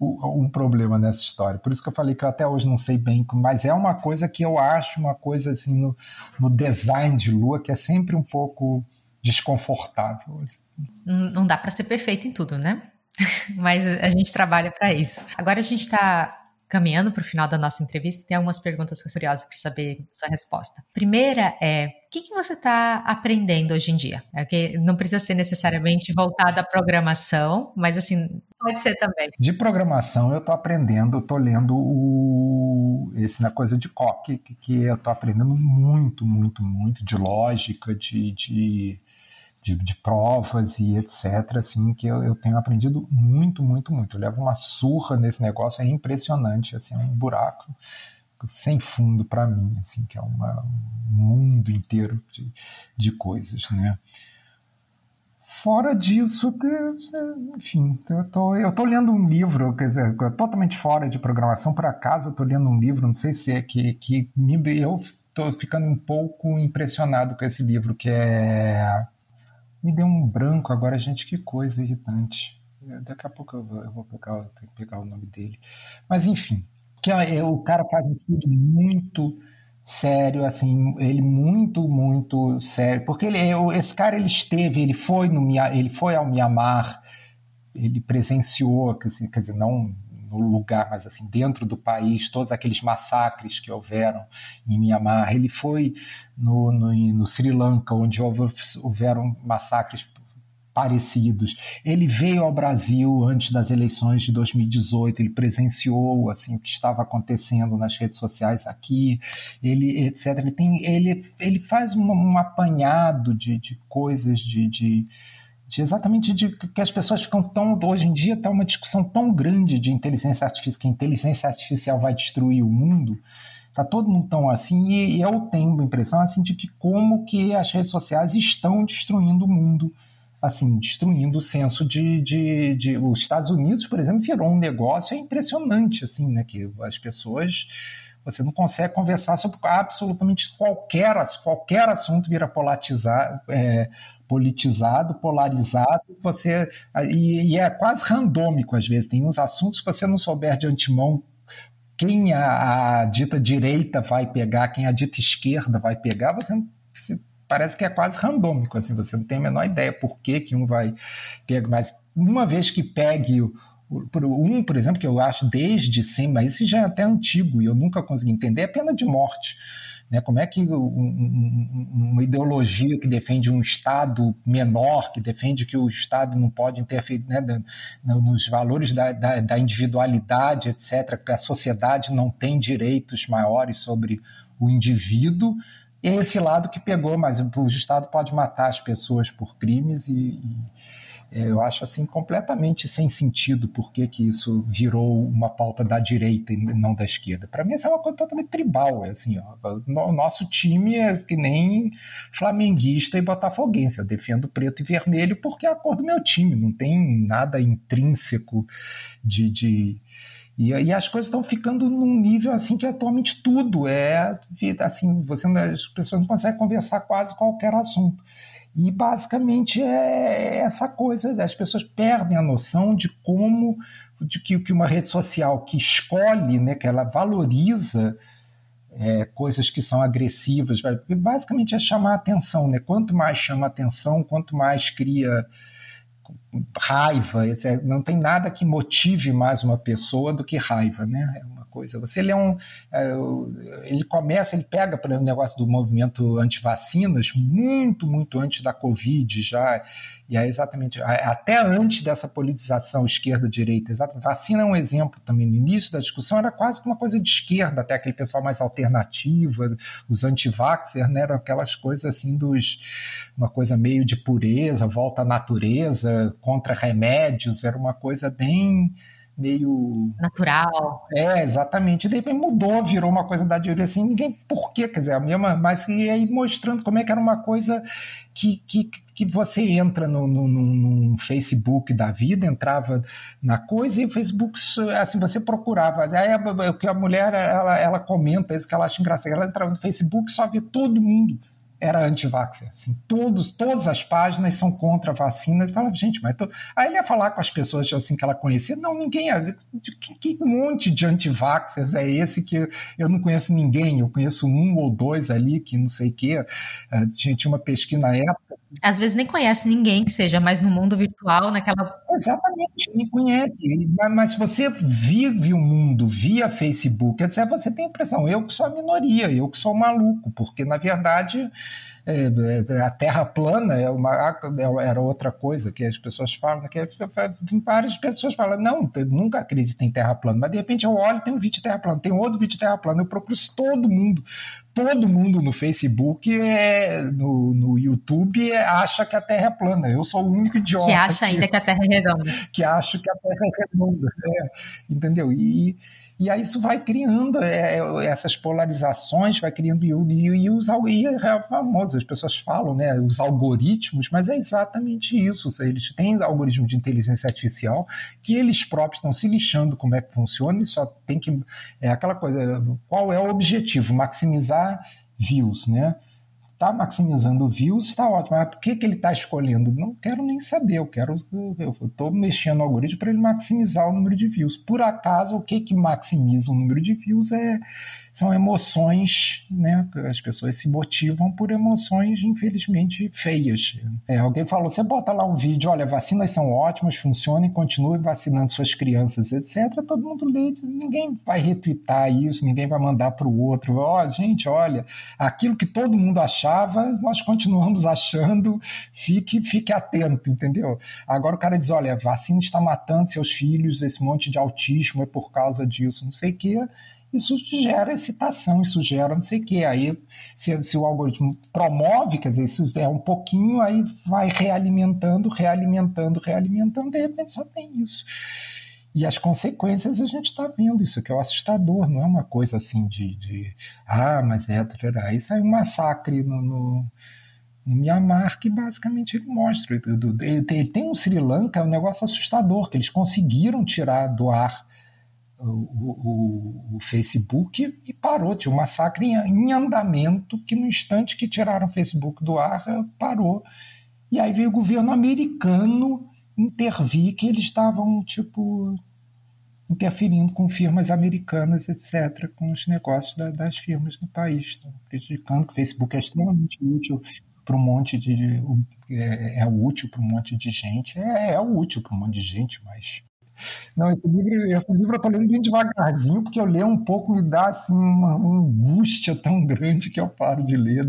um problema nessa história. Por isso que eu falei que eu até hoje não sei bem, mas é uma coisa que eu acho uma coisa assim no, no design de Lua que é sempre um pouco desconfortável. Assim. Não dá para ser perfeito em tudo, né? mas a gente trabalha para isso. Agora a gente está caminhando para o final da nossa entrevista, tem algumas perguntas que eu curiosa para saber sua resposta. Primeira é, o que, que você está aprendendo hoje em dia? É que não precisa ser necessariamente voltado à programação, mas assim, pode ser também. De programação eu estou aprendendo, estou lendo o, esse na coisa de COC, que, que eu estou aprendendo muito, muito, muito, de lógica, de, de de, de, provas e etc, assim, que eu, eu, tenho aprendido muito, muito, muito. Eu levo uma surra nesse negócio, é impressionante, assim, é um buraco sem fundo para mim, assim, que é uma, um mundo inteiro de, de coisas, né? Fora disso, enfim, eu tô, eu tô lendo um livro, quer dizer, totalmente fora de programação, por acaso eu tô lendo um livro, não sei se é que, que me, eu tô ficando um pouco impressionado com esse livro, que é... Me deu um branco agora, gente, que coisa irritante. Daqui a pouco eu vou, eu vou pegar, pegar o nome dele. Mas, enfim, que é, o cara faz um estudo muito sério, assim, ele muito, muito sério, porque ele, esse cara ele esteve, ele foi no ele foi ao Mianmar, ele presenciou, quer dizer, não no lugar, mas assim dentro do país, todos aqueles massacres que houveram em Mianmar, ele foi no, no, no Sri Lanka, onde houve, houveram massacres parecidos. Ele veio ao Brasil antes das eleições de 2018, ele presenciou assim o que estava acontecendo nas redes sociais aqui, ele etc. Ele tem, ele, ele faz um, um apanhado de, de coisas de, de de exatamente de que as pessoas ficam tão hoje em dia está uma discussão tão grande de inteligência artificial que a inteligência artificial vai destruir o mundo Tá todo mundo tão assim e eu tenho a impressão assim de que como que as redes sociais estão destruindo o mundo assim, destruindo o senso de, de, de, Os Estados Unidos, por exemplo, virou um negócio é impressionante, assim, né? Que as pessoas. Você não consegue conversar sobre absolutamente qualquer, qualquer assunto vira politizar, é, politizado, polarizado, você e, e, é quase randômico às vezes. Tem uns assuntos que você não souber de antemão quem a, a dita direita vai pegar, quem a dita esquerda vai pegar, você, você parece que é quase randômico, assim, você não tem a menor ideia por que, que um vai pegar, mas uma vez que pegue o, um, por exemplo, que eu acho desde sempre, mas isso já é até antigo e eu nunca consegui entender, é a pena de morte. Né? Como é que um, um, uma ideologia que defende um Estado menor, que defende que o Estado não pode interferir né, nos valores da, da, da individualidade, etc., que a sociedade não tem direitos maiores sobre o indivíduo, esse lado que pegou, mas o Estado pode matar as pessoas por crimes e, e é, eu acho assim completamente sem sentido por que, que isso virou uma pauta da direita e não da esquerda. Para mim, isso é uma coisa totalmente tribal. É assim, ó, o nosso time é que nem flamenguista e botafoguense. Eu defendo preto e vermelho porque é a cor do meu time, não tem nada intrínseco de, de e, e as coisas estão ficando num nível assim que atualmente tudo é assim, você as pessoas não conseguem conversar quase qualquer assunto. E basicamente é essa coisa, as pessoas perdem a noção de como de que, que uma rede social que escolhe, né, que ela valoriza é, coisas que são agressivas, basicamente é chamar atenção, né? Quanto mais chama atenção, quanto mais cria raiva, não tem nada que motive mais uma pessoa do que raiva, né? Coisa. Você lê um, é, ele começa, ele pega para o negócio do movimento anti-vacinas muito, muito antes da Covid já, e é exatamente até antes dessa politização esquerda-direita. Vacina é um exemplo também. No início da discussão era quase uma coisa de esquerda, até aquele pessoal mais alternativa, os anti-vaxxers, né? Eram aquelas coisas assim dos uma coisa meio de pureza, volta à natureza, contra remédios, era uma coisa bem meio natural. É, exatamente. E daí mudou, virou uma coisa da direita assim, ninguém por quê, quer dizer, a mesma, mas e aí mostrando como é que era uma coisa que, que, que você entra no, no, no, Facebook da vida, entrava na coisa e o Facebook, assim, você procurava. Aí o que a mulher, ela, ela comenta isso que ela acha engraçado, ela entrava no Facebook só vê todo mundo era anti-vaxxer. Assim, todos, todas as páginas são contra a vacina. Ele falava, gente, mas. Tô... Aí ele ia falar com as pessoas assim, que ela conhecia. Não, ninguém. É. Que, que monte de anti-vaxxers é esse que eu não conheço ninguém? Eu conheço um ou dois ali que não sei o quê. Tinha, tinha uma pesquisa na época. Às vezes nem conhece ninguém que seja mais no mundo virtual, naquela. Exatamente, nem conhece. Mas, se você vive o mundo via Facebook, você tem a impressão, eu que sou a minoria, eu que sou maluco, porque na verdade a Terra plana é uma, é, era outra coisa que as pessoas falam, que várias pessoas falam, não, nunca acredito em Terra plana, mas de repente eu olho, tem um vídeo de Terra plana, tem outro vídeo de Terra plana, eu procuro todo mundo, todo mundo no Facebook, é, no, no YouTube, acha que a Terra é plana, eu sou o único idiota. Que acha que, ainda que a Terra é redonda. Que acha que a Terra é redonda, é, entendeu? E E aí isso vai criando é, é essas polarizações, vai criando e, e, e, os, e é famoso, as pessoas falam, né, os algoritmos, mas é exatamente isso. Eles têm algoritmo de inteligência artificial que eles próprios estão se lixando como é que funciona e só tem que. É aquela coisa, qual é o objetivo? Maximizar views, né? Está maximizando views, está ótimo. Mas por que, que ele está escolhendo? Não quero nem saber. Eu quero. Eu estou mexendo no algoritmo para ele maximizar o número de views. Por acaso, o que, que maximiza o número de views é são emoções, né? As pessoas se motivam por emoções, infelizmente, feias. É, alguém falou: você bota lá um vídeo, olha, vacinas são ótimas, funcionem, continue vacinando suas crianças, etc. Todo mundo lê, ninguém vai retweetar isso, ninguém vai mandar para o outro. Ó, oh, gente, olha, aquilo que todo mundo achava, nós continuamos achando, fique, fique atento, entendeu? Agora o cara diz: olha, vacina está matando seus filhos, esse monte de autismo é por causa disso, não sei o quê isso gera excitação, isso gera não sei o quê. Aí, se, se, o algoritmo promove, quer dizer, isso é um pouquinho, aí vai realimentando, realimentando, realimentando, de repente só tem isso. E as consequências a gente está vendo, isso que é o assustador, não é uma coisa assim de, de ah, mas é, trará. isso é um massacre no, no, Myanmar que basicamente ele mostra. Ele tem um Sri Lanka, é um negócio assustador, que eles conseguiram tirar do ar o, o, o, Facebook e parou. Tinha um massacre em, em, andamento que no instante que tiraram o Facebook do ar, parou. E aí veio o governo americano intervir que eles estavam, tipo, interferindo com firmas americanas, etc., com os negócios da, das firmas no país, tá? prejudicando que o Facebook é extremamente útil para um monte de. É, é útil para um monte de gente, é, é útil para um monte de gente, mas não, esse livro, esse livro eu tô lendo bem devagarzinho, porque eu leio um pouco, me dá assim, uma, uma angústia tão grande que eu paro de ler.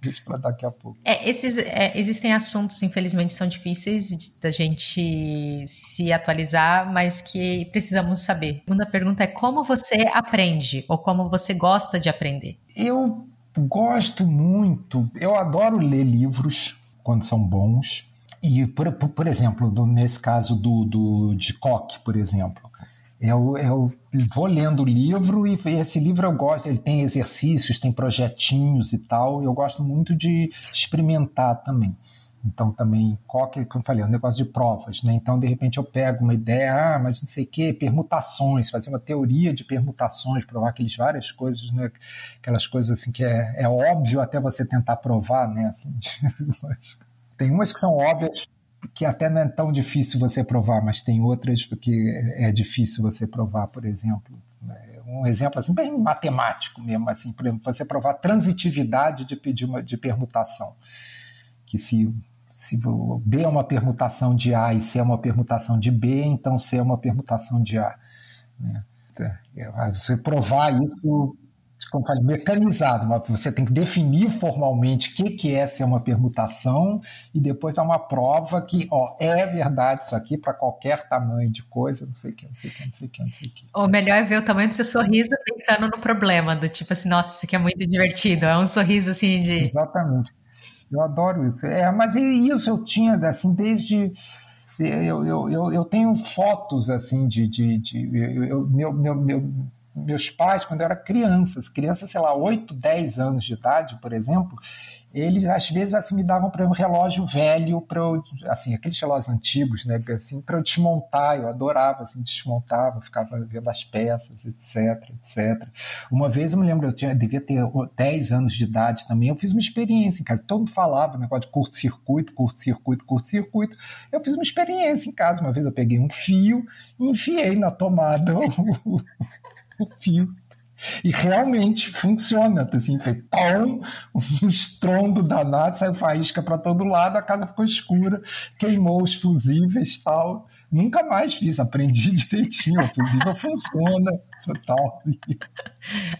Deixa para daqui a pouco. É, esses, é, existem assuntos, infelizmente, são difíceis da gente se atualizar, mas que precisamos saber. A segunda pergunta é como você aprende ou como você gosta de aprender? Eu gosto muito, eu adoro ler livros quando são bons. E, por, por exemplo, do, nesse caso do, do, de Koch, por exemplo, eu, eu vou lendo o livro e esse livro eu gosto, ele tem exercícios, tem projetinhos e tal, eu gosto muito de experimentar também. Então, também, Koch, como eu falei, é um negócio de provas, né? Então, de repente, eu pego uma ideia, ah, mas não sei o quê, permutações, fazer uma teoria de permutações, provar aquelas várias coisas, né? Aquelas coisas assim que é, é óbvio até você tentar provar, né? Assim, Tem umas que são óbvias que até não é tão difícil você provar, mas tem outras que é difícil você provar, por exemplo. Um exemplo assim, bem matemático mesmo, assim, por exemplo, você provar transitividade de, pedir uma, de permutação. Que se, se B é uma permutação de A e C é uma permutação de B, então C é uma permutação de A. Né? É, você provar isso como falei, mecanizado, mas você tem que definir formalmente o que, que é ser uma permutação e depois dar uma prova que, ó, é verdade isso aqui para qualquer tamanho de coisa, não sei o que, não sei o que, não sei o que, não sei o que. O melhor é ver o tamanho do seu sorriso pensando no problema, do tipo assim, nossa, isso aqui é muito divertido, é um sorriso assim de... Exatamente, eu adoro isso. É, mas isso eu tinha, assim, desde... Eu, eu, eu, eu tenho fotos, assim, de... de, de eu, meu, meu, meu meus pais, quando eu era criança, criança, sei lá, 8, 10 anos de idade, por exemplo, eles às vezes assim me davam para um relógio velho para assim, aqueles relógios antigos, né, assim, para eu desmontar, eu adorava assim, desmontava, ficava vendo as peças, etc, etc. Uma vez eu me lembro, eu tinha devia ter 10 anos de idade também, eu fiz uma experiência em casa, todo mundo falava negócio de curto-circuito, curto-circuito, curto-circuito. Eu fiz uma experiência em casa, uma vez eu peguei um fio e enfiei na tomada fio. E realmente funciona, assim, foi pão, um estrondo danado, saiu faísca para todo lado, a casa ficou escura, queimou os fusíveis tal. Nunca mais fiz, aprendi direitinho, o fusível funciona, total.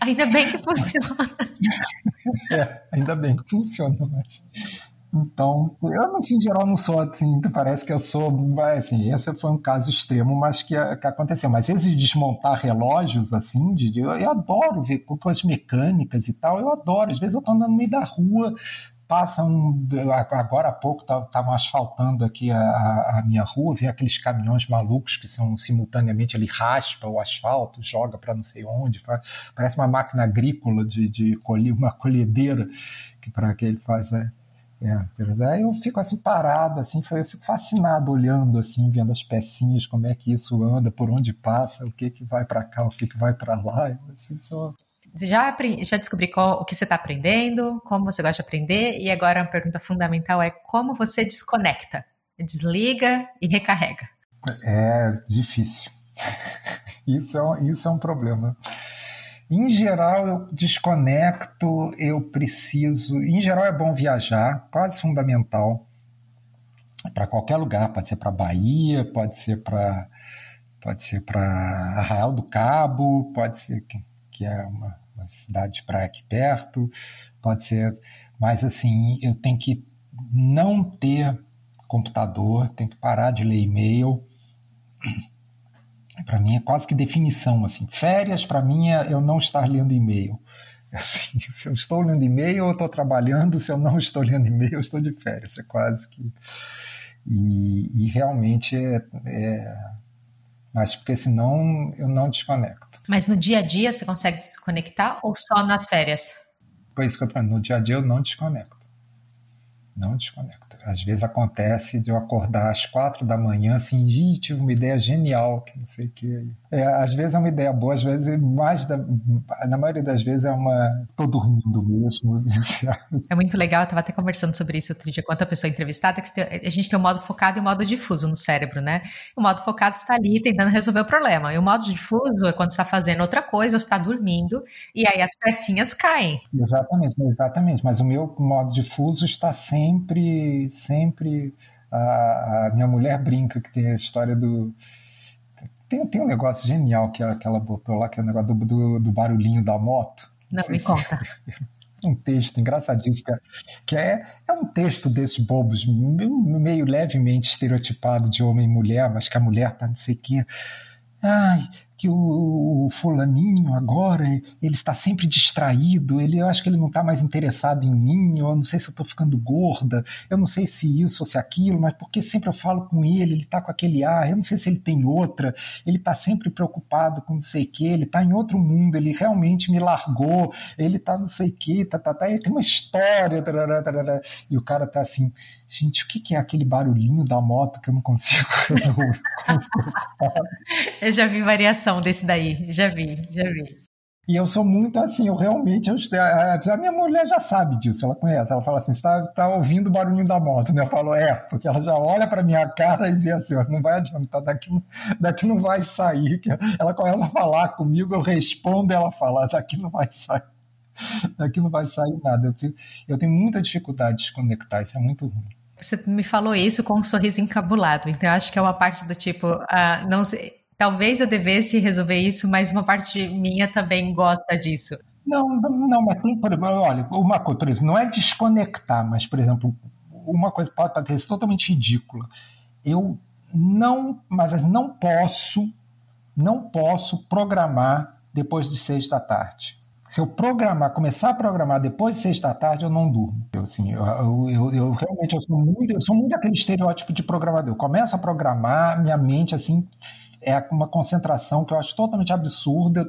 Ainda bem que funciona. É, ainda bem que funciona, mas então, eu, assim, em geral, não sou assim, parece que eu sou, assim, esse foi um caso extremo, mas que, que aconteceu. Mas esse desmontar relógios, assim, de, eu, eu adoro ver com as mecânicas e tal, eu adoro. Às vezes eu tô andando no meio da rua, passa um. Agora há pouco estavam tá, asfaltando aqui a, a, minha rua, vem aqueles caminhões malucos que são simultaneamente ele raspa o asfalto, joga para não sei onde, faz, parece uma máquina agrícola de, de colher, uma colhedeira que para que ele faz. É, é, aí eu fico assim parado, assim, eu fico fascinado olhando, assim, vendo as pecinhas, como é que isso anda, por onde passa, o que que vai para cá, o que que vai para lá. Assim, só... Já, já descobri qual, o que você está aprendendo, como você gosta de aprender, e agora a pergunta fundamental é como você desconecta, desliga e recarrega. É difícil. Isso é, isso é um problema. Em geral, eu desconecto, eu preciso. Em geral, é bom viajar, quase fundamental, para qualquer lugar. Pode ser para Bahia, pode ser para pode ser para Arraial do Cabo, pode ser que, que é uma, uma cidade de praia aqui perto, pode ser. Mas assim, eu tenho que não ter computador, tenho que parar de ler e-mail para mim é quase que definição assim. Férias para mim é eu não estar lendo e-mail. Assim, se eu estou lendo e-mail, eu estou trabalhando. Se eu não estou lendo e-mail, eu estou de férias. É quase que e, e realmente é, é, mas porque senão eu não desconecto. Mas no dia a dia você consegue se conectar ou só nas férias? Por isso que eu tô falando, no dia a dia eu não desconecto. Não desconecto às vezes acontece de eu acordar às quatro da manhã, assim, Ih, tive uma ideia genial, que não sei o que. É, às vezes é uma ideia boa, às vezes mais da, na maioria das vezes é uma tô dormindo mesmo. É muito legal, eu estava até conversando sobre isso outro dia com outra pessoa entrevistada, que a gente tem o um modo focado e o um modo difuso no cérebro, né? O modo focado está ali tentando resolver o problema, e o modo difuso é quando está fazendo outra coisa ou está dormindo, e aí as pecinhas caem. Exatamente, exatamente, mas o meu modo difuso está sempre sempre. A, a, minha mulher brinca que tem a história do. Tem, tem um negócio genial que ela, que ela botou lá, que é o negócio do, do, do barulhinho da moto. Não, me conta. um texto engraçadíssimo, que é, é um texto desses bobos, meio levemente estereotipado de homem e mulher, mas que a mulher tá não sei o quê. Ai, que o, fulaninho agora ele está sempre distraído, ele eu acho que ele não está mais interessado em mim, eu não sei se eu estou ficando gorda, eu não sei se isso ou se aquilo, mas porque sempre eu falo com ele, ele está com aquele ar, eu não sei se ele tem outra, ele está sempre preocupado com não sei o que, ele está em outro mundo, ele realmente me largou, ele está não sei o que, tá, tá, tá, ele tem uma história, tarará, tarará, e o cara está assim, gente, o que, que é aquele barulhinho da moto que eu não consigo resolver? eu já vi variação desse daí, já vi, já vi. E eu sou muito assim, eu realmente. Eu, a minha mulher já sabe disso, ela conhece. Ela fala assim: você está tá ouvindo o barulhinho da moto, né? Eu falo, é, porque ela já olha para minha cara e vê assim: não vai adiantar, daqui, daqui não vai sair. Ela começa a falar comigo, eu respondo, ela fala: daqui não vai sair. Daqui não vai sair nada. Eu tenho, eu tenho muita dificuldade de desconectar, isso é muito ruim. Você me falou isso com um sorriso encabulado, então eu acho que é uma parte do tipo, uh, não sei, talvez eu devesse resolver isso, mas uma parte minha também gosta disso. Não, não, mas tem, exemplo, olha, uma coisa, por exemplo, não é desconectar, mas, por exemplo, uma coisa pode parecer totalmente ridícula. Eu não, mas não posso, não posso programar depois de seis da tarde. Se eu programar, começar a programar depois de seis da tarde, eu não durmo. Eu, assim, eu, eu, eu, realmente eu sou muito, eu sou muito aquele estereótipo de programador. Eu começo a programar, minha mente assim é uma concentração que eu acho totalmente absurda,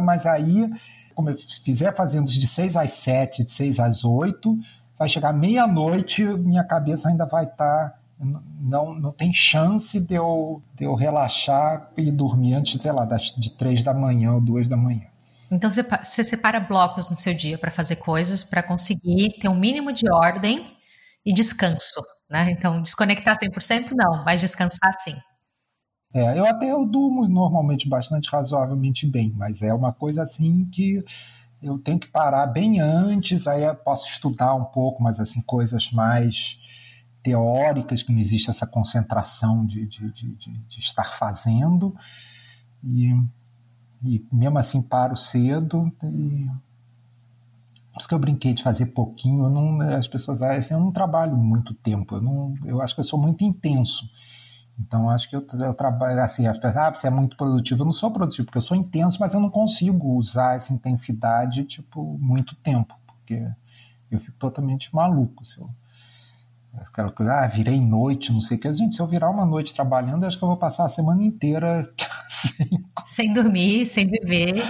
mas aí, como eu fizer fazendo de seis às sete, de seis às oito, vai chegar meia-noite, minha cabeça ainda vai estar. Tá, não, não tem chance de eu, de eu relaxar e dormir antes, sei lá, das, de três da manhã ou duas da manhã. Então você separa blocos no seu dia para fazer coisas, para conseguir ter um mínimo de ordem e descanso, né? Então desconectar 100% não, mas descansar sim. É, eu até eu durmo normalmente bastante razoavelmente bem, mas é uma coisa assim que eu tenho que parar bem antes, aí eu posso estudar um pouco, mas assim coisas mais teóricas que não existe essa concentração de, de, de, de estar fazendo e e mesmo assim paro cedo. E... Por isso que eu brinquei de fazer pouquinho. Não, as pessoas acham assim, eu não trabalho muito tempo. Eu, não, eu acho que eu sou muito intenso. Então, acho que eu, eu trabalho assim, as pessoas, ah, você é muito produtivo. Eu não sou produtivo, porque eu sou intenso, mas eu não consigo usar essa intensidade, tipo, muito tempo. Porque Eu fico totalmente maluco se eu Aquela coisa, ah, virei noite, não sei o que. Gente, se eu virar uma noite trabalhando, acho que eu vou passar a semana inteira sem, sem dormir, sem viver.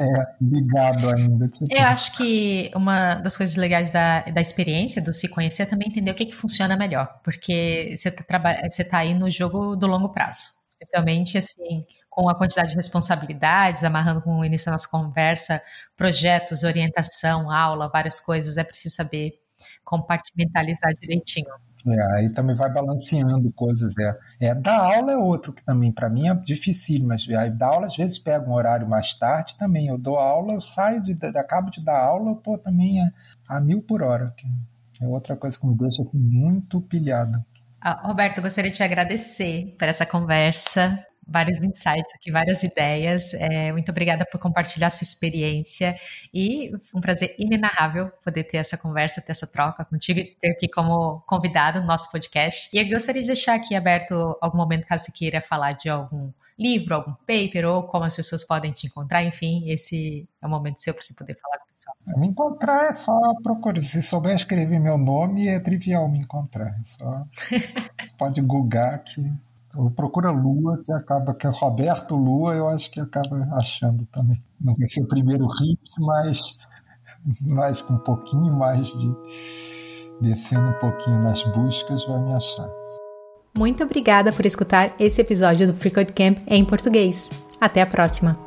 É, ligado ainda. Tipo... Eu acho que uma das coisas legais da, da experiência, do se conhecer, é também entender o que, que funciona melhor. Porque você está você tá aí no jogo do longo prazo. Especialmente, assim, com a quantidade de responsabilidades, amarrando com o início da nossa conversa, projetos, orientação, aula, várias coisas. É preciso saber compartimentalizar direitinho. É, aí também vai balanceando coisas. É, é dar aula é outro que também para mim é difícil, mas aí dar aula às vezes pega um horário mais tarde também. Eu dou aula, eu saio de, acabo de dar aula, eu tô também a, a mil por hora. Que é outra coisa que me deixa assim muito pilhado. Ah, Roberto, gostaria de te agradecer por essa conversa vários insights aqui, várias ideias. É, muito obrigada por compartilhar sua experiência e um prazer inenarrável poder ter essa conversa, ter essa troca contigo e ter aqui como convidado no nosso podcast. E eu gostaria de deixar aqui aberto algum momento caso você queira falar de algum livro, algum paper ou como as pessoas podem te encontrar. Enfim, esse é o momento seu para você poder falar com o pessoal. Me encontrar é só procurar. Se souber escrever meu nome, é trivial me encontrar. É só... você pode googar que procura Lua, que acaba, que é Roberto Lua, eu acho que acaba achando também. Não vai ser o primeiro hit, mas, mas com um pouquinho mais de. descendo um pouquinho nas buscas, vai me achar. Muito obrigada por escutar esse episódio do Free Code Camp em português. Até a próxima!